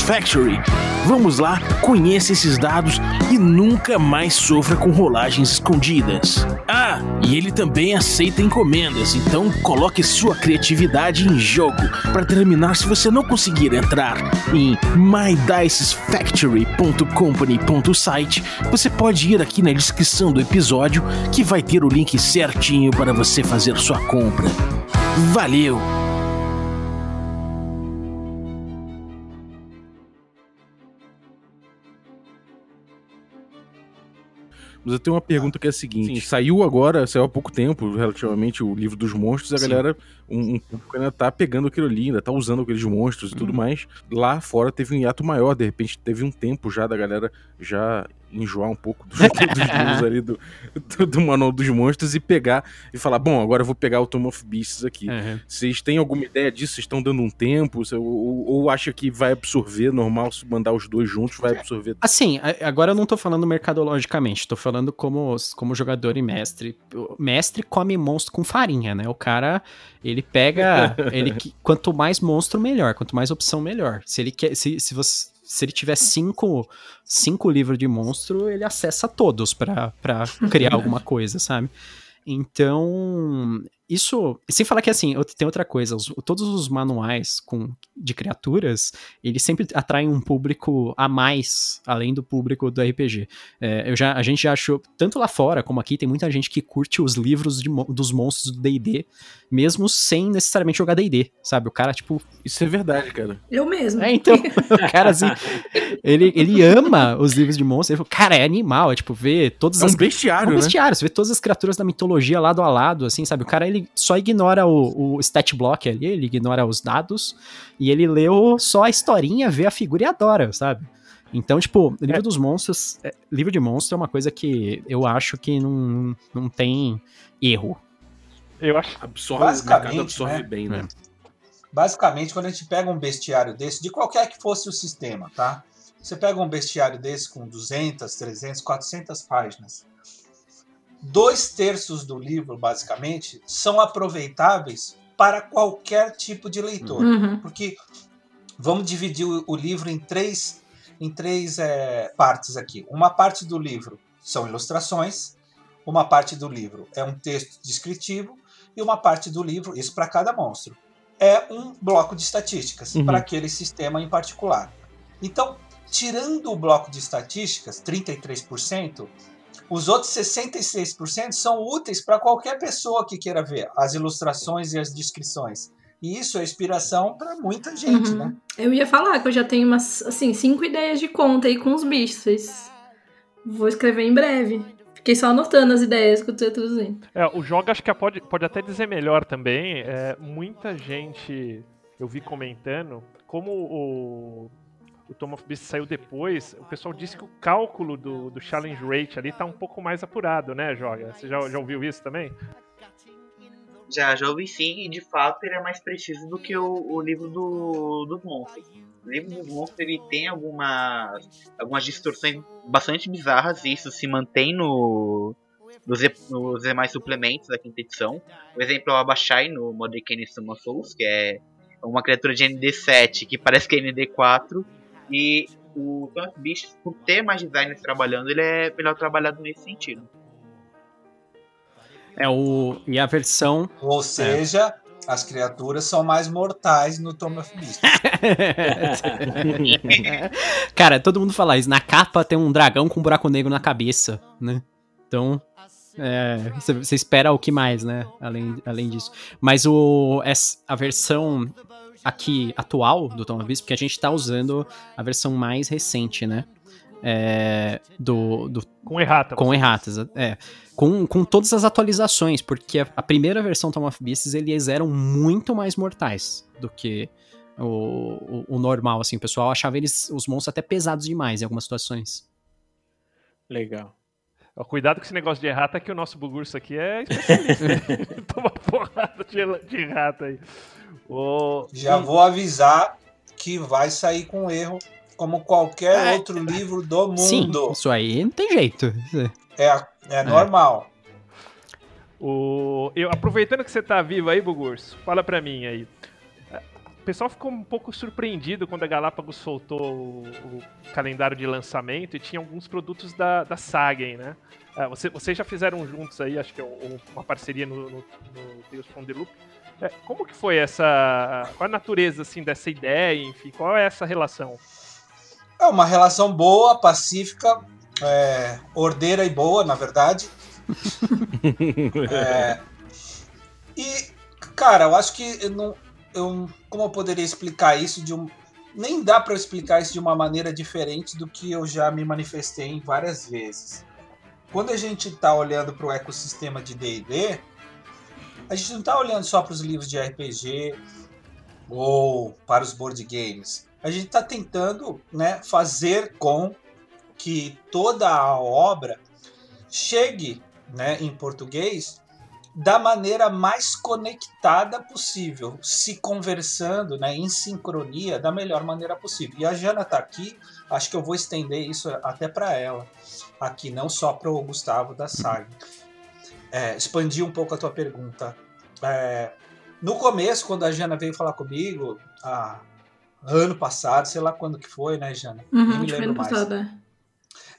Factory. Vamos lá, conheça esses dados e nunca mais sofra com rolagens escondidas. Ah, e ele também aceita encomendas, então coloque sua criatividade em jogo. Para terminar, se você não conseguir entrar em mydicesfactory.company.site, você pode ir aqui na descrição do episódio que vai ter o link certinho para você fazer sua compra. Valeu! Mas eu tenho uma pergunta que é a seguinte: saiu agora, saiu há pouco tempo, relativamente, o livro dos monstros, a Sim. galera, um, um público ainda tá pegando aquilo ali, ainda tá usando aqueles monstros e tudo mais. Lá fora teve um hiato maior, de repente teve um tempo já da galera já enjoar um pouco dos, dos ali do, do, do Manual dos Monstros e pegar e falar, bom, agora eu vou pegar o Tomb of Beasts aqui. Uhum. Vocês têm alguma ideia disso? Vocês estão dando um tempo? Ou, ou, ou acha que vai absorver, normal, se mandar os dois juntos, vai absorver? Assim, agora eu não tô falando mercadologicamente, tô falando como, como jogador e mestre. O mestre come monstro com farinha, né? O cara, ele pega. ele, quanto mais monstro, melhor. Quanto mais opção, melhor. Se ele quer. Se, se você. Se ele tiver cinco, cinco livros de monstro, ele acessa todos pra criar alguma coisa, sabe? Então, isso. Sem falar que assim, tem outra coisa, os- todos os manuais com, de criaturas, eles sempre atraem um público a mais, além do público do RPG. É, eu já, a gente já achou, tanto lá fora como aqui, tem muita gente que curte os livros de dos monstros do DD, mesmo sem necessariamente jogar DD, sabe? O cara, tipo, Isso é verdade, cara. Eu mesmo. é, então, o cara, assim, ele, ele ama os livros de monstros. Ele falou, cara, é animal, é tipo, ver todas É as. um bestiário, é um né? bestiário, você vê todas as criaturas da mitologia lado a lado, assim, sabe? O cara, ele só ignora o, o stat block ali, ele ignora os dados, e ele leu só a historinha, vê a figura e adora, sabe? Então, tipo, livro dos monstros, é, livro de monstro é uma coisa que eu acho que não, não tem erro. Eu acho. Absorve, Basicamente, absorve né? bem, né? Basicamente, quando a gente pega um bestiário desse, de qualquer que fosse o sistema, tá? Você pega um bestiário desse com 200, 300, 400 páginas. Dois terços do livro, basicamente, são aproveitáveis para qualquer tipo de leitor. Uhum. Porque vamos dividir o, o livro em três, em três é, partes aqui. Uma parte do livro são ilustrações, uma parte do livro é um texto descritivo e uma parte do livro, isso para cada monstro, é um bloco de estatísticas Uhum. para aquele sistema em particular. Então, tirando o bloco de estatísticas, 33%, os outros 66% são úteis para qualquer pessoa que queira ver as ilustrações e as descrições. E isso é inspiração para muita gente, Uhum. né? Eu ia falar que eu já tenho umas, assim, cinco ideias de conta aí com os bichos. Vou escrever em breve. Fiquei só anotando as ideias que eu tô traduzindo. É, o jogo acho que pode, pode até dizer melhor também. É, muita gente eu vi comentando como o, o Tom of Beast saiu depois. O pessoal disse que o cálculo do, do challenge rate ali tá um pouco mais apurado, né, Joga? Você já, já ouviu isso também? Já, já ouvi sim, e de fato ele é mais preciso do que o, o livro do, dos monstros. O livro dos monstros ele tem algumas, algumas distorções bastante bizarras, e isso se mantém no, nos, nos demais suplementos da quinta edição. O exemplo é o Abashai no Modern Summon Souls, que é uma criatura de ND7 que parece que é ND4, e o Tom of Beasts, por ter mais designers trabalhando, ele é melhor trabalhado nesse sentido. É o. E a versão. Ou seja, as criaturas são mais mortais no Tomb of Beast. Cara, todo mundo fala isso. Na capa tem um dragão com um buraco negro na cabeça, né? Então. é, Você você espera o que mais, né? Além, além disso. Mas o, essa- a versão aqui atual do Tom of Beast, porque a gente tá usando a versão mais recente, né? É, do, do Com errata. com erratas, é. Com, com todas as atualizações, porque a, a primeira versão Tom of Beasts, eles eram muito mais mortais do que o, o, o normal, assim. O pessoal achava eles, os monstros até pesados demais em algumas situações. Legal. Ó, Cuidado com esse negócio de errata, que o nosso bugurso aqui é especialista. Toma porrada de, de errata aí. Ô, Já vou avisar que vai sair com erro, como qualquer É. outro livro do Sim, mundo. isso aí não tem jeito. É, é normal. O, eu, aproveitando que você tá vivo aí, Bugurso, fala pra mim aí. O pessoal ficou um pouco surpreendido quando a Galápagos soltou o, o calendário de lançamento e tinha alguns produtos da, da Sagen, né? Ah, você- vocês já fizeram juntos aí, acho que é um- uma parceria no, no, no Tales from the Loop. É, como que foi essa... Qual a natureza, assim, dessa ideia, enfim? Qual é essa relação? É uma relação boa, pacífica, é, ordeira e boa, na verdade. É, e, cara, eu acho que eu não, eu, como eu poderia explicar isso de um. Nem dá para explicar isso de uma maneira diferente do que eu já me manifestei em várias vezes. Quando a gente está olhando para o ecossistema de D&D, a gente não está olhando só para os livros de RPG ou para os board games. A gente está tentando né, fazer com que toda a obra chegue né, em português da maneira mais conectada possível, se conversando né, em sincronia da melhor maneira possível. E a Jana está aqui, acho que eu vou estender isso até para ela, aqui, não só para o Gustavo da SAG. É, expandir um pouco a tua pergunta. É, no começo, quando a Jana veio falar comigo, ah, ano passado, sei lá quando que foi, né, Jana? Uhum, Nem me lembro mais. passado, é.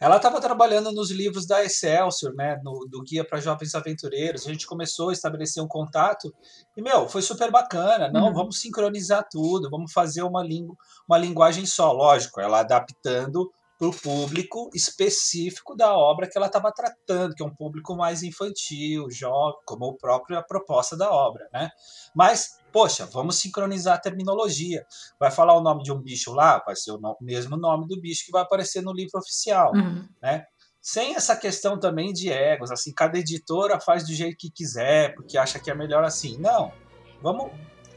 Ela estava trabalhando nos livros da Excelsior, né, no, do Guia para Jovens Aventureiros. A gente começou a estabelecer um contato e, meu, foi super bacana. Não, Uhum. vamos sincronizar tudo, vamos fazer uma, lingu uma linguagem só. Lógico, ela adaptando para o público específico da obra que ela estava tratando, que é um público mais infantil, jovem, como a própria proposta da obra, né? Mas, poxa, vamos sincronizar a terminologia. Vai falar o nome de um bicho lá, vai ser o no- mesmo nome do bicho que vai aparecer no livro oficial Uhum. né? Sem essa questão também de egos, assim, cada editora faz do jeito que quiser, porque acha que é melhor assim. Não, vamos.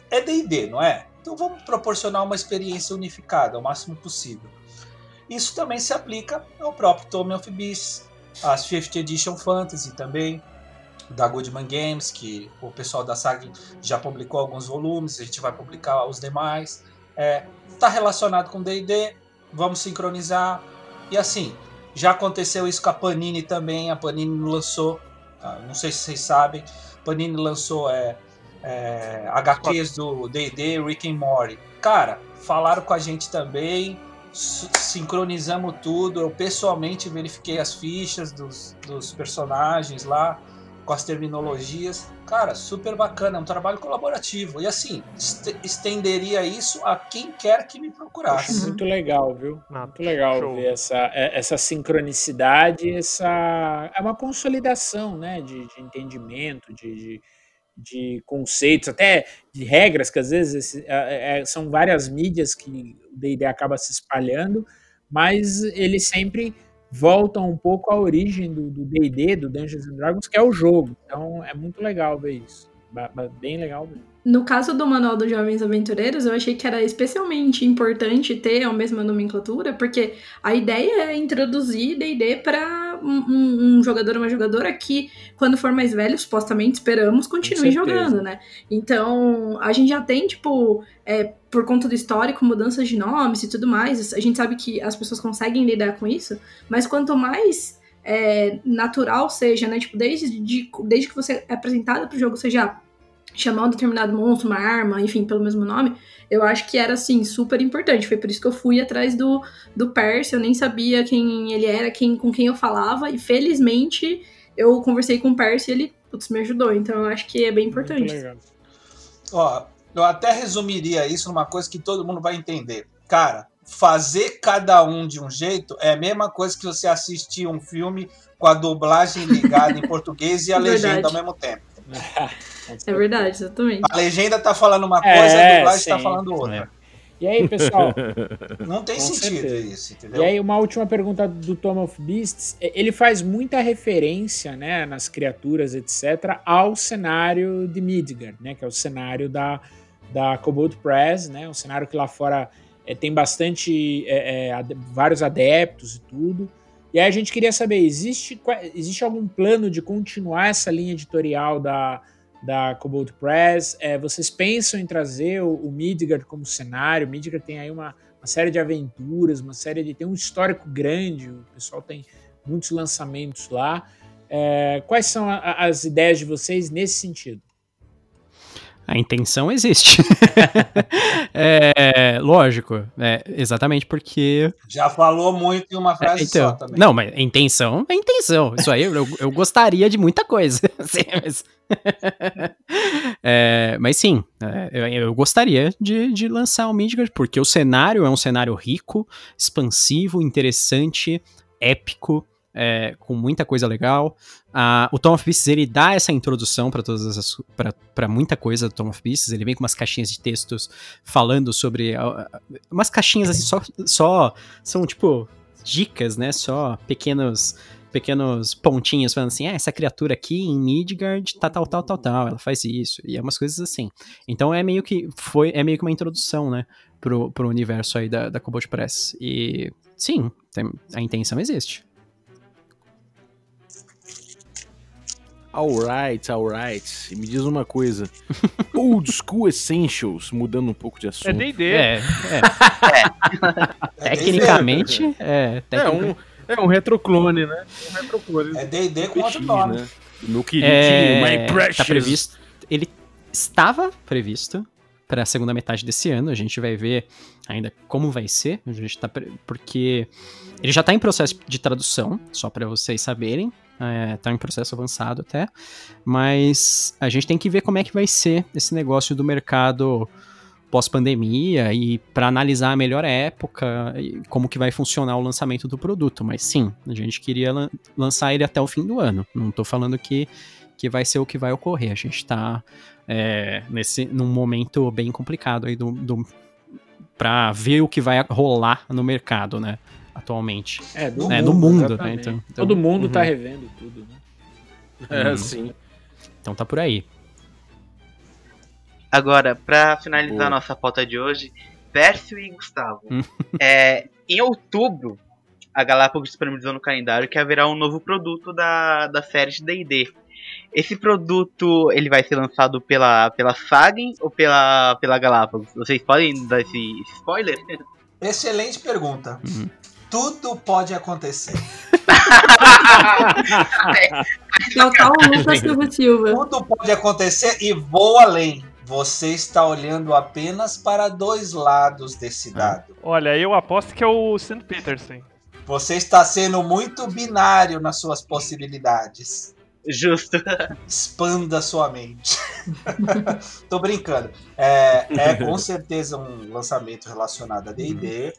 É D&D, não é? Então vamos proporcionar uma experiência unificada, o máximo possível. Isso também se aplica ao próprio Tome of Beasts, as 50th Edition Fantasy também, da Goodman Games, que o pessoal da SAG já publicou alguns volumes, a gente vai publicar os demais. Está relacionado com D&D, vamos sincronizar. E assim, já aconteceu isso com a Panini também. A Panini lançou, ah, não sei se vocês sabem, Panini lançou é, é, HQs do D&D, Rick and Morty. Cara, falaram com a gente também, sincronizamos tudo. Eu pessoalmente verifiquei as fichas dos, dos personagens lá, com as terminologias. Cara, super bacana, é um trabalho colaborativo. E assim, est- estenderia isso a quem quer que me procurasse. Muito legal, viu? Ah, Muito legal show. ver essa, é- essa sincronicidade, essa é uma consolidação, né, de, de entendimento, de, de, de conceitos, até de regras que às vezes esse- é- é- são várias mídias que o D&D acaba se espalhando, mas eles sempre voltam um pouco à origem do do D&D, do Dungeons and Dragons, que é o jogo. Então é muito legal ver isso. Bem legal mesmo. No caso do Manual dos Jovens Aventureiros, eu achei que era especialmente importante ter a mesma nomenclatura, porque a ideia é introduzir D&D para um, um- um jogador ou uma jogadora que, quando for mais velho, supostamente esperamos, continue jogando, né? Então, a gente já tem, tipo, é, por conta do histórico, mudanças de nomes e tudo mais. A gente sabe que as pessoas conseguem lidar com isso, mas quanto mais é, natural seja, né? Tipo, desde, de- desde que você é apresentado pro jogo, seja chamar um determinado monstro, uma arma, enfim, pelo mesmo nome, eu acho que era, assim, super importante. Foi por isso que eu fui atrás do, do Percy, eu nem sabia quem ele era, quem, com quem eu falava, e felizmente eu conversei com o Percy e ele, putz, me ajudou. Então eu acho que é bem importante. Ó, eu até resumiria isso numa coisa que todo mundo vai entender. Cara, fazer cada um de um jeito é a mesma coisa que você assistir um filme com a dublagem ligada em português e a Verdade. legenda ao mesmo tempo. É verdade, exatamente. A legenda tá falando uma É, coisa, a dublagem tá sim. falando outra. E aí, pessoal? Não tem sentido certeza. isso, entendeu? E aí, uma última pergunta do Tom of Beasts. É, Ele faz muita referência, né, nas criaturas, etc., ao cenário de Midgard, né, que é o cenário da, da Kobold Press, né, um cenário que lá fora é, tem bastante, é, é, ade- vários adeptos e tudo. E aí a gente queria saber, existe, existe algum plano de continuar essa linha editorial da, da Kobold Press? É, vocês pensam em trazer o, o Midgard como cenário? O Midgard tem aí uma, uma série de aventuras, uma série de. tem um histórico grande, o pessoal tem muitos lançamentos lá. É, quais são a- as ideias de vocês nesse sentido? A intenção existe. é, lógico, é, exatamente porque. Já falou muito em uma frase É, então, só também. Não, mas intenção é intenção. Isso aí eu, eu, gostaria de muita coisa. assim, mas... É, mas sim, é, eu, eu gostaria de, de lançar o Midgard, porque o cenário é um cenário rico, expansivo, interessante, épico. É, com muita coisa legal. O Tom of Pieces ele dá essa introdução para todas as para muita coisa do Tom of Pieces. Ele vem com umas caixinhas de textos falando sobre umas caixinhas assim só, só são tipo dicas, né? Só pequenos pequenos pontinhos falando assim, ah, essa criatura aqui em Midgard tá tal tal tal tal, ela faz isso e é umas coisas assim. Então é meio que foi é meio que uma introdução, né? pro, pro universo aí da, da Cobalt Press. E sim, tem- a intenção existe. Alright, alright. E me diz uma coisa. Old School Essentials, mudando um pouco de assunto. É D&D. É, é. É Tecnicamente, é. É um, é um retroclone, né? Um retroclone. É D&D com outro nome. né? Meu queridinho, É, My Precious. tá previsto. Ele estava previsto para a segunda metade desse ano. A gente vai ver ainda como vai ser. A gente tá pre- porque ele já está em processo de tradução, só para vocês saberem. É, tá em processo avançado até. Mas a gente tem que ver como é que vai ser esse negócio do mercado pós-pandemia e para analisar a melhor época e como que vai funcionar o lançamento do produto. Mas sim, a gente queria lan- lançar ele até o fim do ano. Não tô falando que, que vai ser o que vai ocorrer. A gente tá é, nesse, num momento bem complicado aí do, do, para ver o que vai rolar no mercado, né? Atualmente. É, do É, no mundo, né? Então, então, Todo mundo tá uhum. revendo tudo, né? É, Uhum. sim. então tá por aí. Agora, pra finalizar Boa. nossa pauta de hoje, Pércio e Gustavo. Hum. é, em outubro, a Galápagos disponibilizou no calendário que haverá um novo produto da, da série de D&D. Esse produto, ele vai ser lançado pela, pela Sagen ou pela, pela Galápagos? Vocês podem dar esse spoiler? Excelente pergunta. Uhum. Tudo pode acontecer. Total Lucas Silva Silva. Tudo pode acontecer e vou além. Você está olhando apenas para dois lados desse dado. Olha, eu aposto que é o St. Peterson. Você está sendo muito binário nas suas possibilidades. Justo. Expanda sua mente. Tô brincando. É, é com certeza um lançamento relacionado a D&D.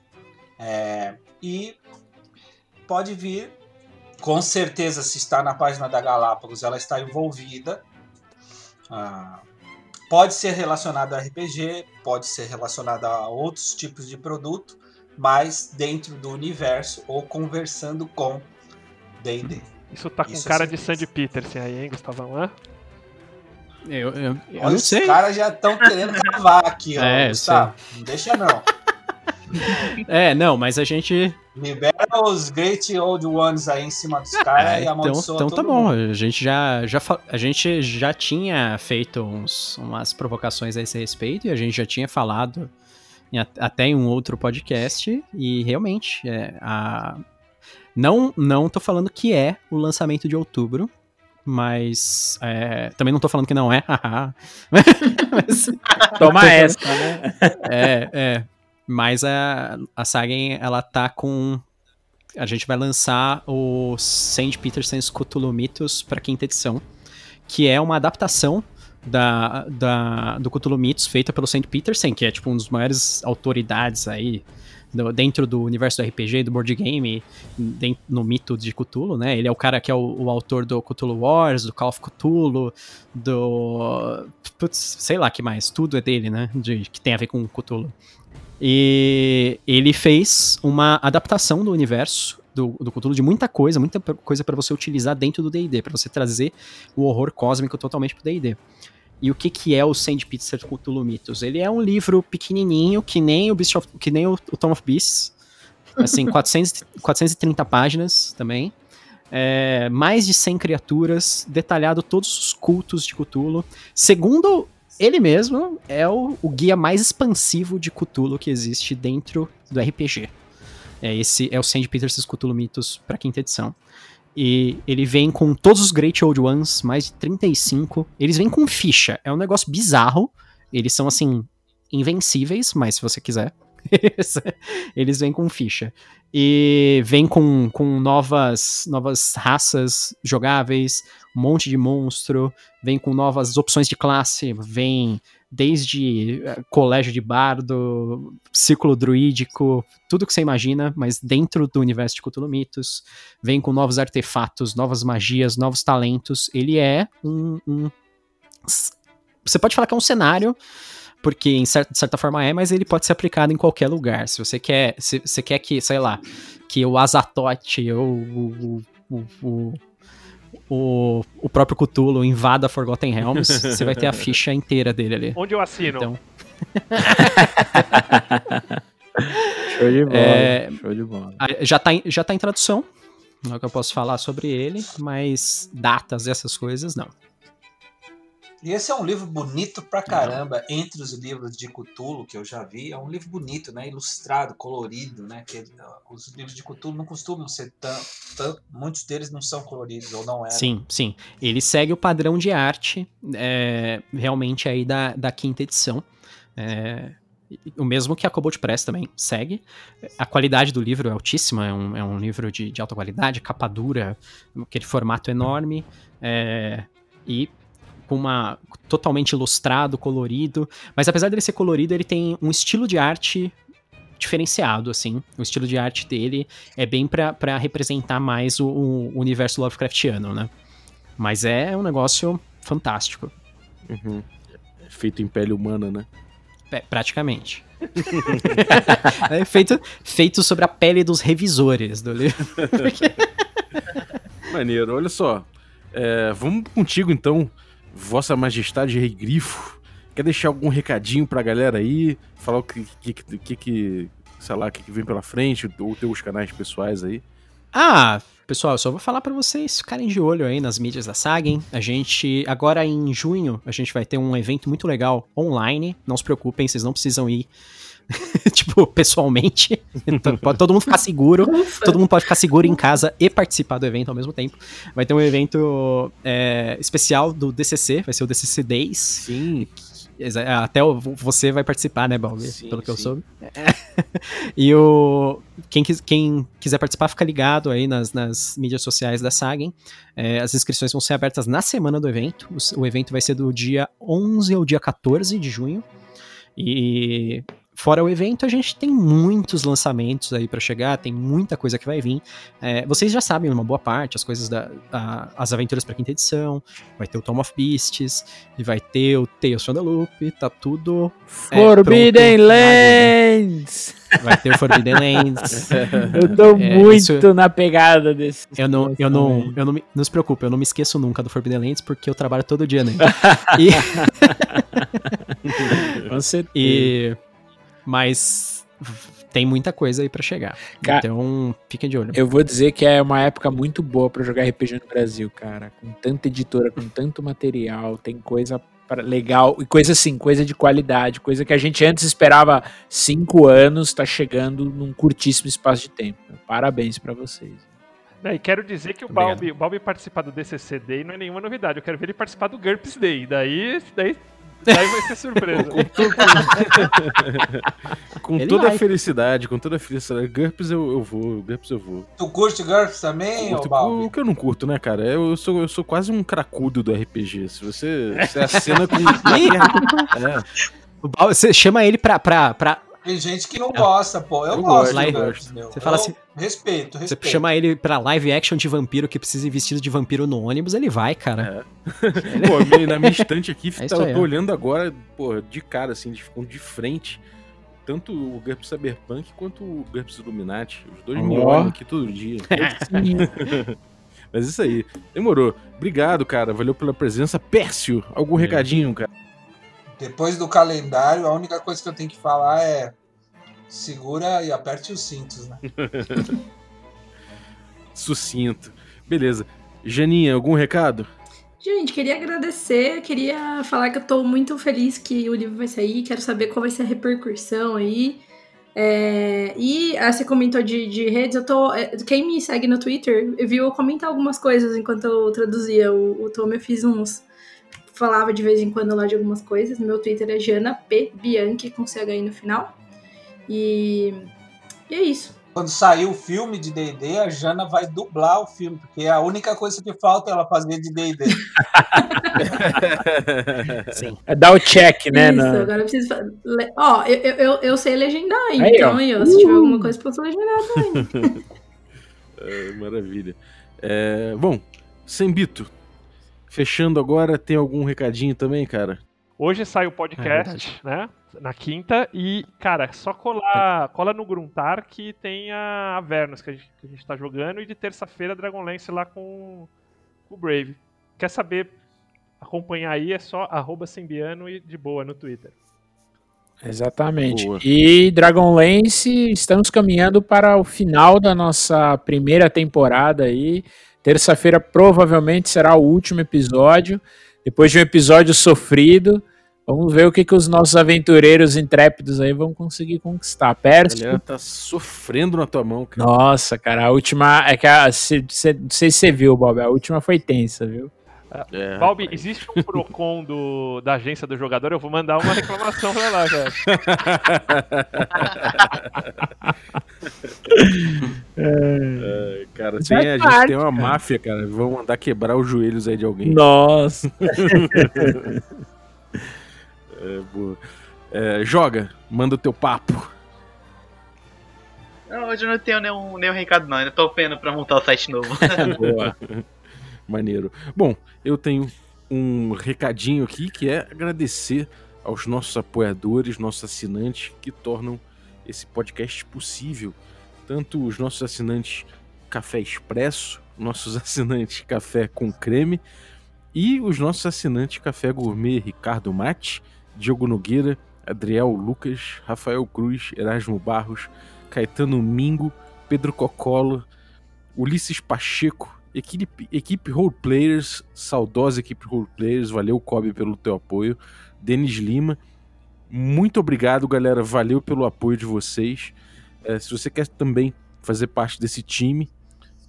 é, e pode vir, com certeza, se está na página da Galápagos, ela está envolvida. Ah, pode ser relacionado a RPG, pode ser relacionado a outros tipos de produto, mas dentro do universo ou conversando com D&D. Isso tá com Isso é cara de certeza. Sandy Peterson aí, hein, Gustavão? Hã? Eu, eu, eu Olha, não os sei. caras já estão querendo cavar aqui, ó. É, Gustavo. Não deixa não. É, não, mas a gente. Libera os Great Old Ones aí em cima dos caras É, e então, amaldiçoa então todo tá bom. mundo. A gente já, já, fa- a gente já tinha feito uns, umas provocações a esse respeito e a gente já tinha falado em até em um outro podcast. E realmente, é, a, não, não tô falando que é o lançamento de outubro. Mas é, também não tô falando que não é. haha. Mas- Toma essa, né? é, é. Mas a, a Sagen, ela tá com. A gente vai lançar o Saint Peterson's Cthulhu Mythos pra quinta edição, que é uma adaptação da, da, do Cthulhu Mythos feita pelo Saint Peterson, que é tipo um dos maiores autoridades aí do- dentro do universo do RPG, do board game, den- no mito de Cthulhu, né? Ele é o cara que é o, o autor do Cthulhu Wars, do Call of Cthulhu, do. Putz, sei lá que mais, tudo é dele, né? De, que tem a ver com Cthulhu. E ele fez uma adaptação do universo do, do Cthulhu de muita coisa, muita coisa para você utilizar dentro do D&D, para você trazer o horror cósmico totalmente pro D&D. E o que que é o Sand Pizza Cthulhu Mythos? Ele é um livro pequenininho, que nem o, Beast of, que nem o, o Tom of Beasts, assim, 400, 430 páginas também. É, mais de 100 criaturas, detalhado todos os cultos de Cthulhu. Segundo ele mesmo, é o, o guia mais expansivo de Cthulhu que existe dentro do RPG. É, esse é o Sandy Peterson's Cthulhu Mythos para quinta edição. E ele vem com todos os Great Old Ones, mais de 35. Eles vêm com ficha. É um negócio bizarro. Eles são, assim, invencíveis, mas se você quiser. Eles vêm com ficha. E vem com, com novas, novas raças jogáveis, um monte de monstro, vem com novas opções de classe, vem desde eh, colégio de bardo, círculo druídico, tudo que você imagina, mas dentro do universo de Cthulhu Mitos, vem com novos artefatos, novas magias, novos talentos. Ele é um, um- Você pode falar que é um cenário, porque em cer- de certa forma é, mas ele pode ser aplicado em qualquer lugar. Se você quer, se você quer que, sei lá, que o Azatote ou o, o, o, o, o próprio Cthulhu invada Forgotten Realms, você vai ter a ficha inteira dele ali. Onde eu assino? Então, Show de bola. É, Show de bola. Já tá, em, já tá em tradução, não é o que eu posso falar sobre ele, mas datas, essas coisas, não. E esse é um livro bonito pra caramba, entre os livros de Cthulhu que eu já vi. É um livro bonito, né? Ilustrado, colorido, né? Que, uh, os livros de Cthulhu não costumam ser tão, tão. Muitos deles não são coloridos, ou não eram. Sim, sim. Ele segue o padrão de arte, é, realmente aí da, da quinta edição. É, o mesmo que a Cobalt Press também segue. A qualidade do livro é altíssima, é um, é um livro de, de alta qualidade, capa dura, aquele formato enorme, é, e com uma totalmente ilustrado, colorido. Mas apesar dele ser colorido, ele tem um estilo de arte diferenciado, assim. O estilo de arte dele é bem pra pra representar mais o, o universo Lovecraftiano, né? Mas é um negócio fantástico, Uhum. É Feito em pele humana, né? é, praticamente. é feito, feito sobre a pele dos revisores do livro. Maneiro, olha só. É, vamos contigo então, Vossa Majestade Rei Grifo. Quer deixar algum recadinho pra galera aí? Falar o que, que, que, que sei lá, o que, que vem pela frente, ou teus canais pessoais aí? Ah, pessoal, eu só vou falar pra vocês ficarem de olho aí nas mídias da Sagen. A gente, agora em junho, a gente vai ter um evento muito legal online. Não se preocupem, vocês não precisam ir, tipo, pessoalmente. Então, pode todo mundo ficar seguro. Ufa. Todo mundo pode ficar seguro em casa e participar do evento ao mesmo tempo. Vai ter um evento é, especial do DCC, vai ser o DCC Days. Sim. Até você vai participar, né, Balbi? Sim, Pelo que eu sim. soube. e o quem, quem quiser participar, fica ligado aí nas, nas mídias sociais da Sagen. É, as inscrições vão ser abertas na semana do evento. O, o evento vai ser do dia 11 ao dia 14 de junho. E fora o evento, a gente tem muitos lançamentos aí pra chegar, tem muita coisa que vai vir. É, vocês já sabem uma boa parte, as coisas da a- as aventuras pra quinta edição, vai ter o Tom of Beasts, e vai ter o Tales from the Loop, tá tudo É, Forbidden pronto. Lands! Vai ter o Forbidden Lands. Eu tô É, muito isso- na pegada desse. Eu não, eu não, eu não, me, não se preocupe, eu não me esqueço nunca do Forbidden Lands porque eu trabalho todo dia nele. e, Com certeza. e- mas tem muita coisa aí pra chegar. Ca- Então, fiquem de olho. Eu vou dizer que é uma época muito boa pra jogar RPG no Brasil, cara. Com tanta editora, com tanto material, tem coisa pra- legal e coisa assim, coisa de qualidade, coisa que a gente antes esperava cinco anos, tá chegando num curtíssimo espaço de tempo. Parabéns pra vocês. E quero dizer que o Obrigado. Balbi, o Balbi participar do DCC Day não é nenhuma novidade. Eu quero ver ele participar do GURPS Day. Daí, daí, daí vai ser surpresa. Com Ele toda a vai. felicidade, com toda a felicidade. GURPS eu, eu vou, GURPS eu vou. Tu curte GURPS também, Curto- Balbi? o que eu não curto, né, cara? Eu, eu sou, eu sou quase um cracudo do RPG. Se você, você acena com. é, Você chama ele pra. pra, pra Tem gente que não gosta, pô. Eu, Eu gosto gosto, gosto. meu. Você fala Eu assim- Respeito, você respeito. chama ele pra live action de vampiro que precisa ir vestido de vampiro no ônibus, ele vai, cara. pô, meio- na minha estante aqui, É tá- eu tô olhando agora, pô, de cara, assim, de, de frente. Tanto o GURPS Cyberpunk quanto o GURPS Illuminati. Os dois me olham aqui todo dia. Mas isso aí. Demorou. Obrigado, cara. Valeu pela presença. Pércio, algum recadinho, cara? Depois do calendário, a única coisa que eu tenho que falar é segura e aperte os cintos, né? Sucinto. Beleza. Janinha, algum recado? Gente, queria agradecer, queria falar que eu tô muito feliz que o livro vai sair, quero saber qual vai ser a repercussão aí. É, e ah, você comentou de, de redes, eu tô. é, Quem me segue no Twitter viu eu comentar algumas coisas enquanto eu traduzia o, o Tom, eu fiz uns. Falava de vez em quando lá de algumas coisas. Meu Twitter é Jana P. Bianchi com CHI no final. E, e é isso. Quando sair o filme de D&D, a Jana vai dublar o filme, porque é a única coisa que falta ela fazer de D&D. Sim. É dar o check, né? Isso, na- agora eu preciso. Ó, eu, eu, eu, eu sei legendar, Aí, então ó, se tiver alguma coisa, posso legendar também. É, maravilha. É, bom, Sembito, fechando agora, tem algum recadinho também, cara? Hoje sai o É podcast, né? Na quinta. E, cara, só colar, cola no Gruntar que tem a Avernus que a gente, que a gente tá jogando. E de terça-feira Dragonlance lá com, com o Brave. Quer saber? Acompanhar aí é só arroba Sembiano e de boa no Twitter. Exatamente. Boa. E Dragonlance, estamos caminhando para o final da nossa primeira temporada aí. Terça-feira provavelmente será o último episódio. Depois de um episódio sofrido, vamos ver o que, que os nossos aventureiros intrépidos aí vão conseguir conquistar. A Pércio. galera tá sofrendo na tua mão, cara. Nossa, cara, a última. É que a, se, se- não sei se você viu, Bob. A última foi tensa, viu? É, Balbi, rapaz. existe um Procon do, da agência do jogador? Eu vou mandar uma reclamação pra lá, cara. É, cara, tem, a gente tem uma máfia, cara. Vão mandar quebrar os joelhos aí de alguém. Nossa. É, boa. É, joga, manda o teu papo. Não, hoje eu não tenho nenhum, nenhum recado, não. Ainda tô pena pra montar o site novo. Boa. Maneiro. Bom, eu tenho um recadinho aqui que é agradecer aos nossos apoiadores, nossos assinantes que tornam esse podcast possível. Tanto os nossos assinantes Café Expresso, nossos assinantes Café com Creme e os nossos assinantes Café Gourmet Ricardo Mate, Diogo Nogueira, Adriel Lucas, Rafael Cruz, Erasmo Barros, Caetano Mingo, Pedro Cocolo, Ulisses Pacheco, equipe, equipe Roleplayers, saudosa equipe Roleplayers, valeu Kobe pelo teu apoio, Denis Lima, muito obrigado galera, valeu pelo apoio de vocês. É, se você quer também fazer parte desse time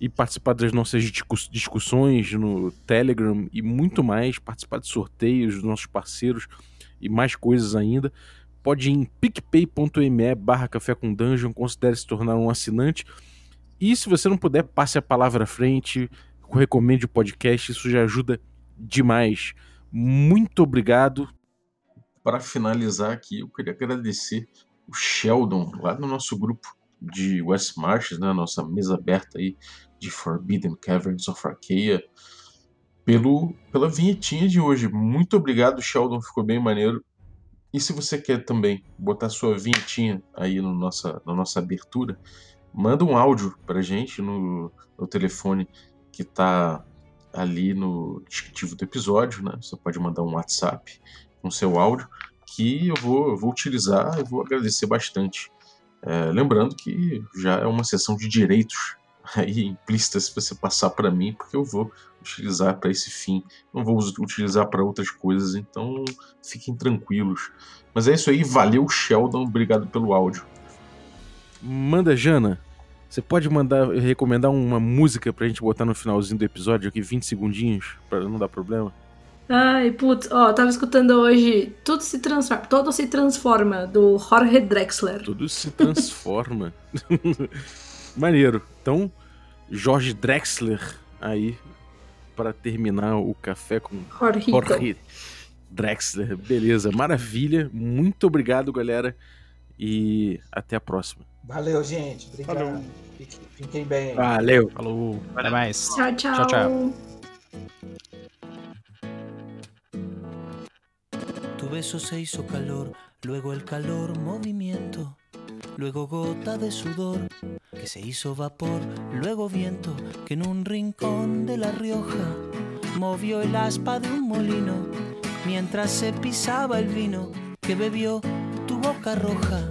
e participar das nossas discu- discussões no Telegram e muito mais, participar de sorteios dos nossos parceiros e mais coisas ainda, pode ir em picpay.me barra café com dungeon, considere se tornar um assinante. E se você não puder, passe a palavra à frente, recomende o podcast, isso já ajuda demais. Muito obrigado. Para finalizar aqui, eu queria agradecer o Sheldon, lá no nosso grupo de West Marches, né, nossa mesa aberta aí de Forbidden Caverns of Arcaea, pelo, pela vinhetinha de hoje. Muito obrigado, Sheldon, ficou bem maneiro. E se você quer também botar sua vinhetinha aí no nossa, na nossa abertura, manda um áudio pra gente no, no telefone que tá ali no descritivo do episódio, né? Você pode mandar um WhatsApp com seu áudio que eu vou, eu vou utilizar e vou agradecer bastante. É, lembrando que já é uma sessão de direitos aí implícita se você passar para mim, porque eu vou utilizar para esse fim. Não vou utilizar para outras coisas, então fiquem tranquilos. Mas é isso aí, valeu Sheldon, obrigado pelo áudio. Manda, Jana. Você pode mandar recomendar uma música pra gente botar no finalzinho do episódio aqui, 20 segundinhos, para não dar problema? Ai, putz, ó, tava escutando hoje Tudo se transforma, Todo se transforma, do Jorge Drexler. Tudo se transforma. Maneiro. Então, Jorge Drexler aí para terminar o café com Jorge. Jorge Drexler. Beleza, maravilha. Muito obrigado, galera. E até a próxima. Valeu, gente. Obrigado. Valeu. Fiquem, fiquem bem. Valeu. Falou, até Valeu. mais. Tchau, tchau. Tchau, tchau. Tu beso se hizo calor, luego el calor movimiento, luego gota de sudor que se hizo vapor, luego viento que en un rincón de La Rioja movió el aspa de un molino mientras se pisaba el vino que bebió tu boca roja.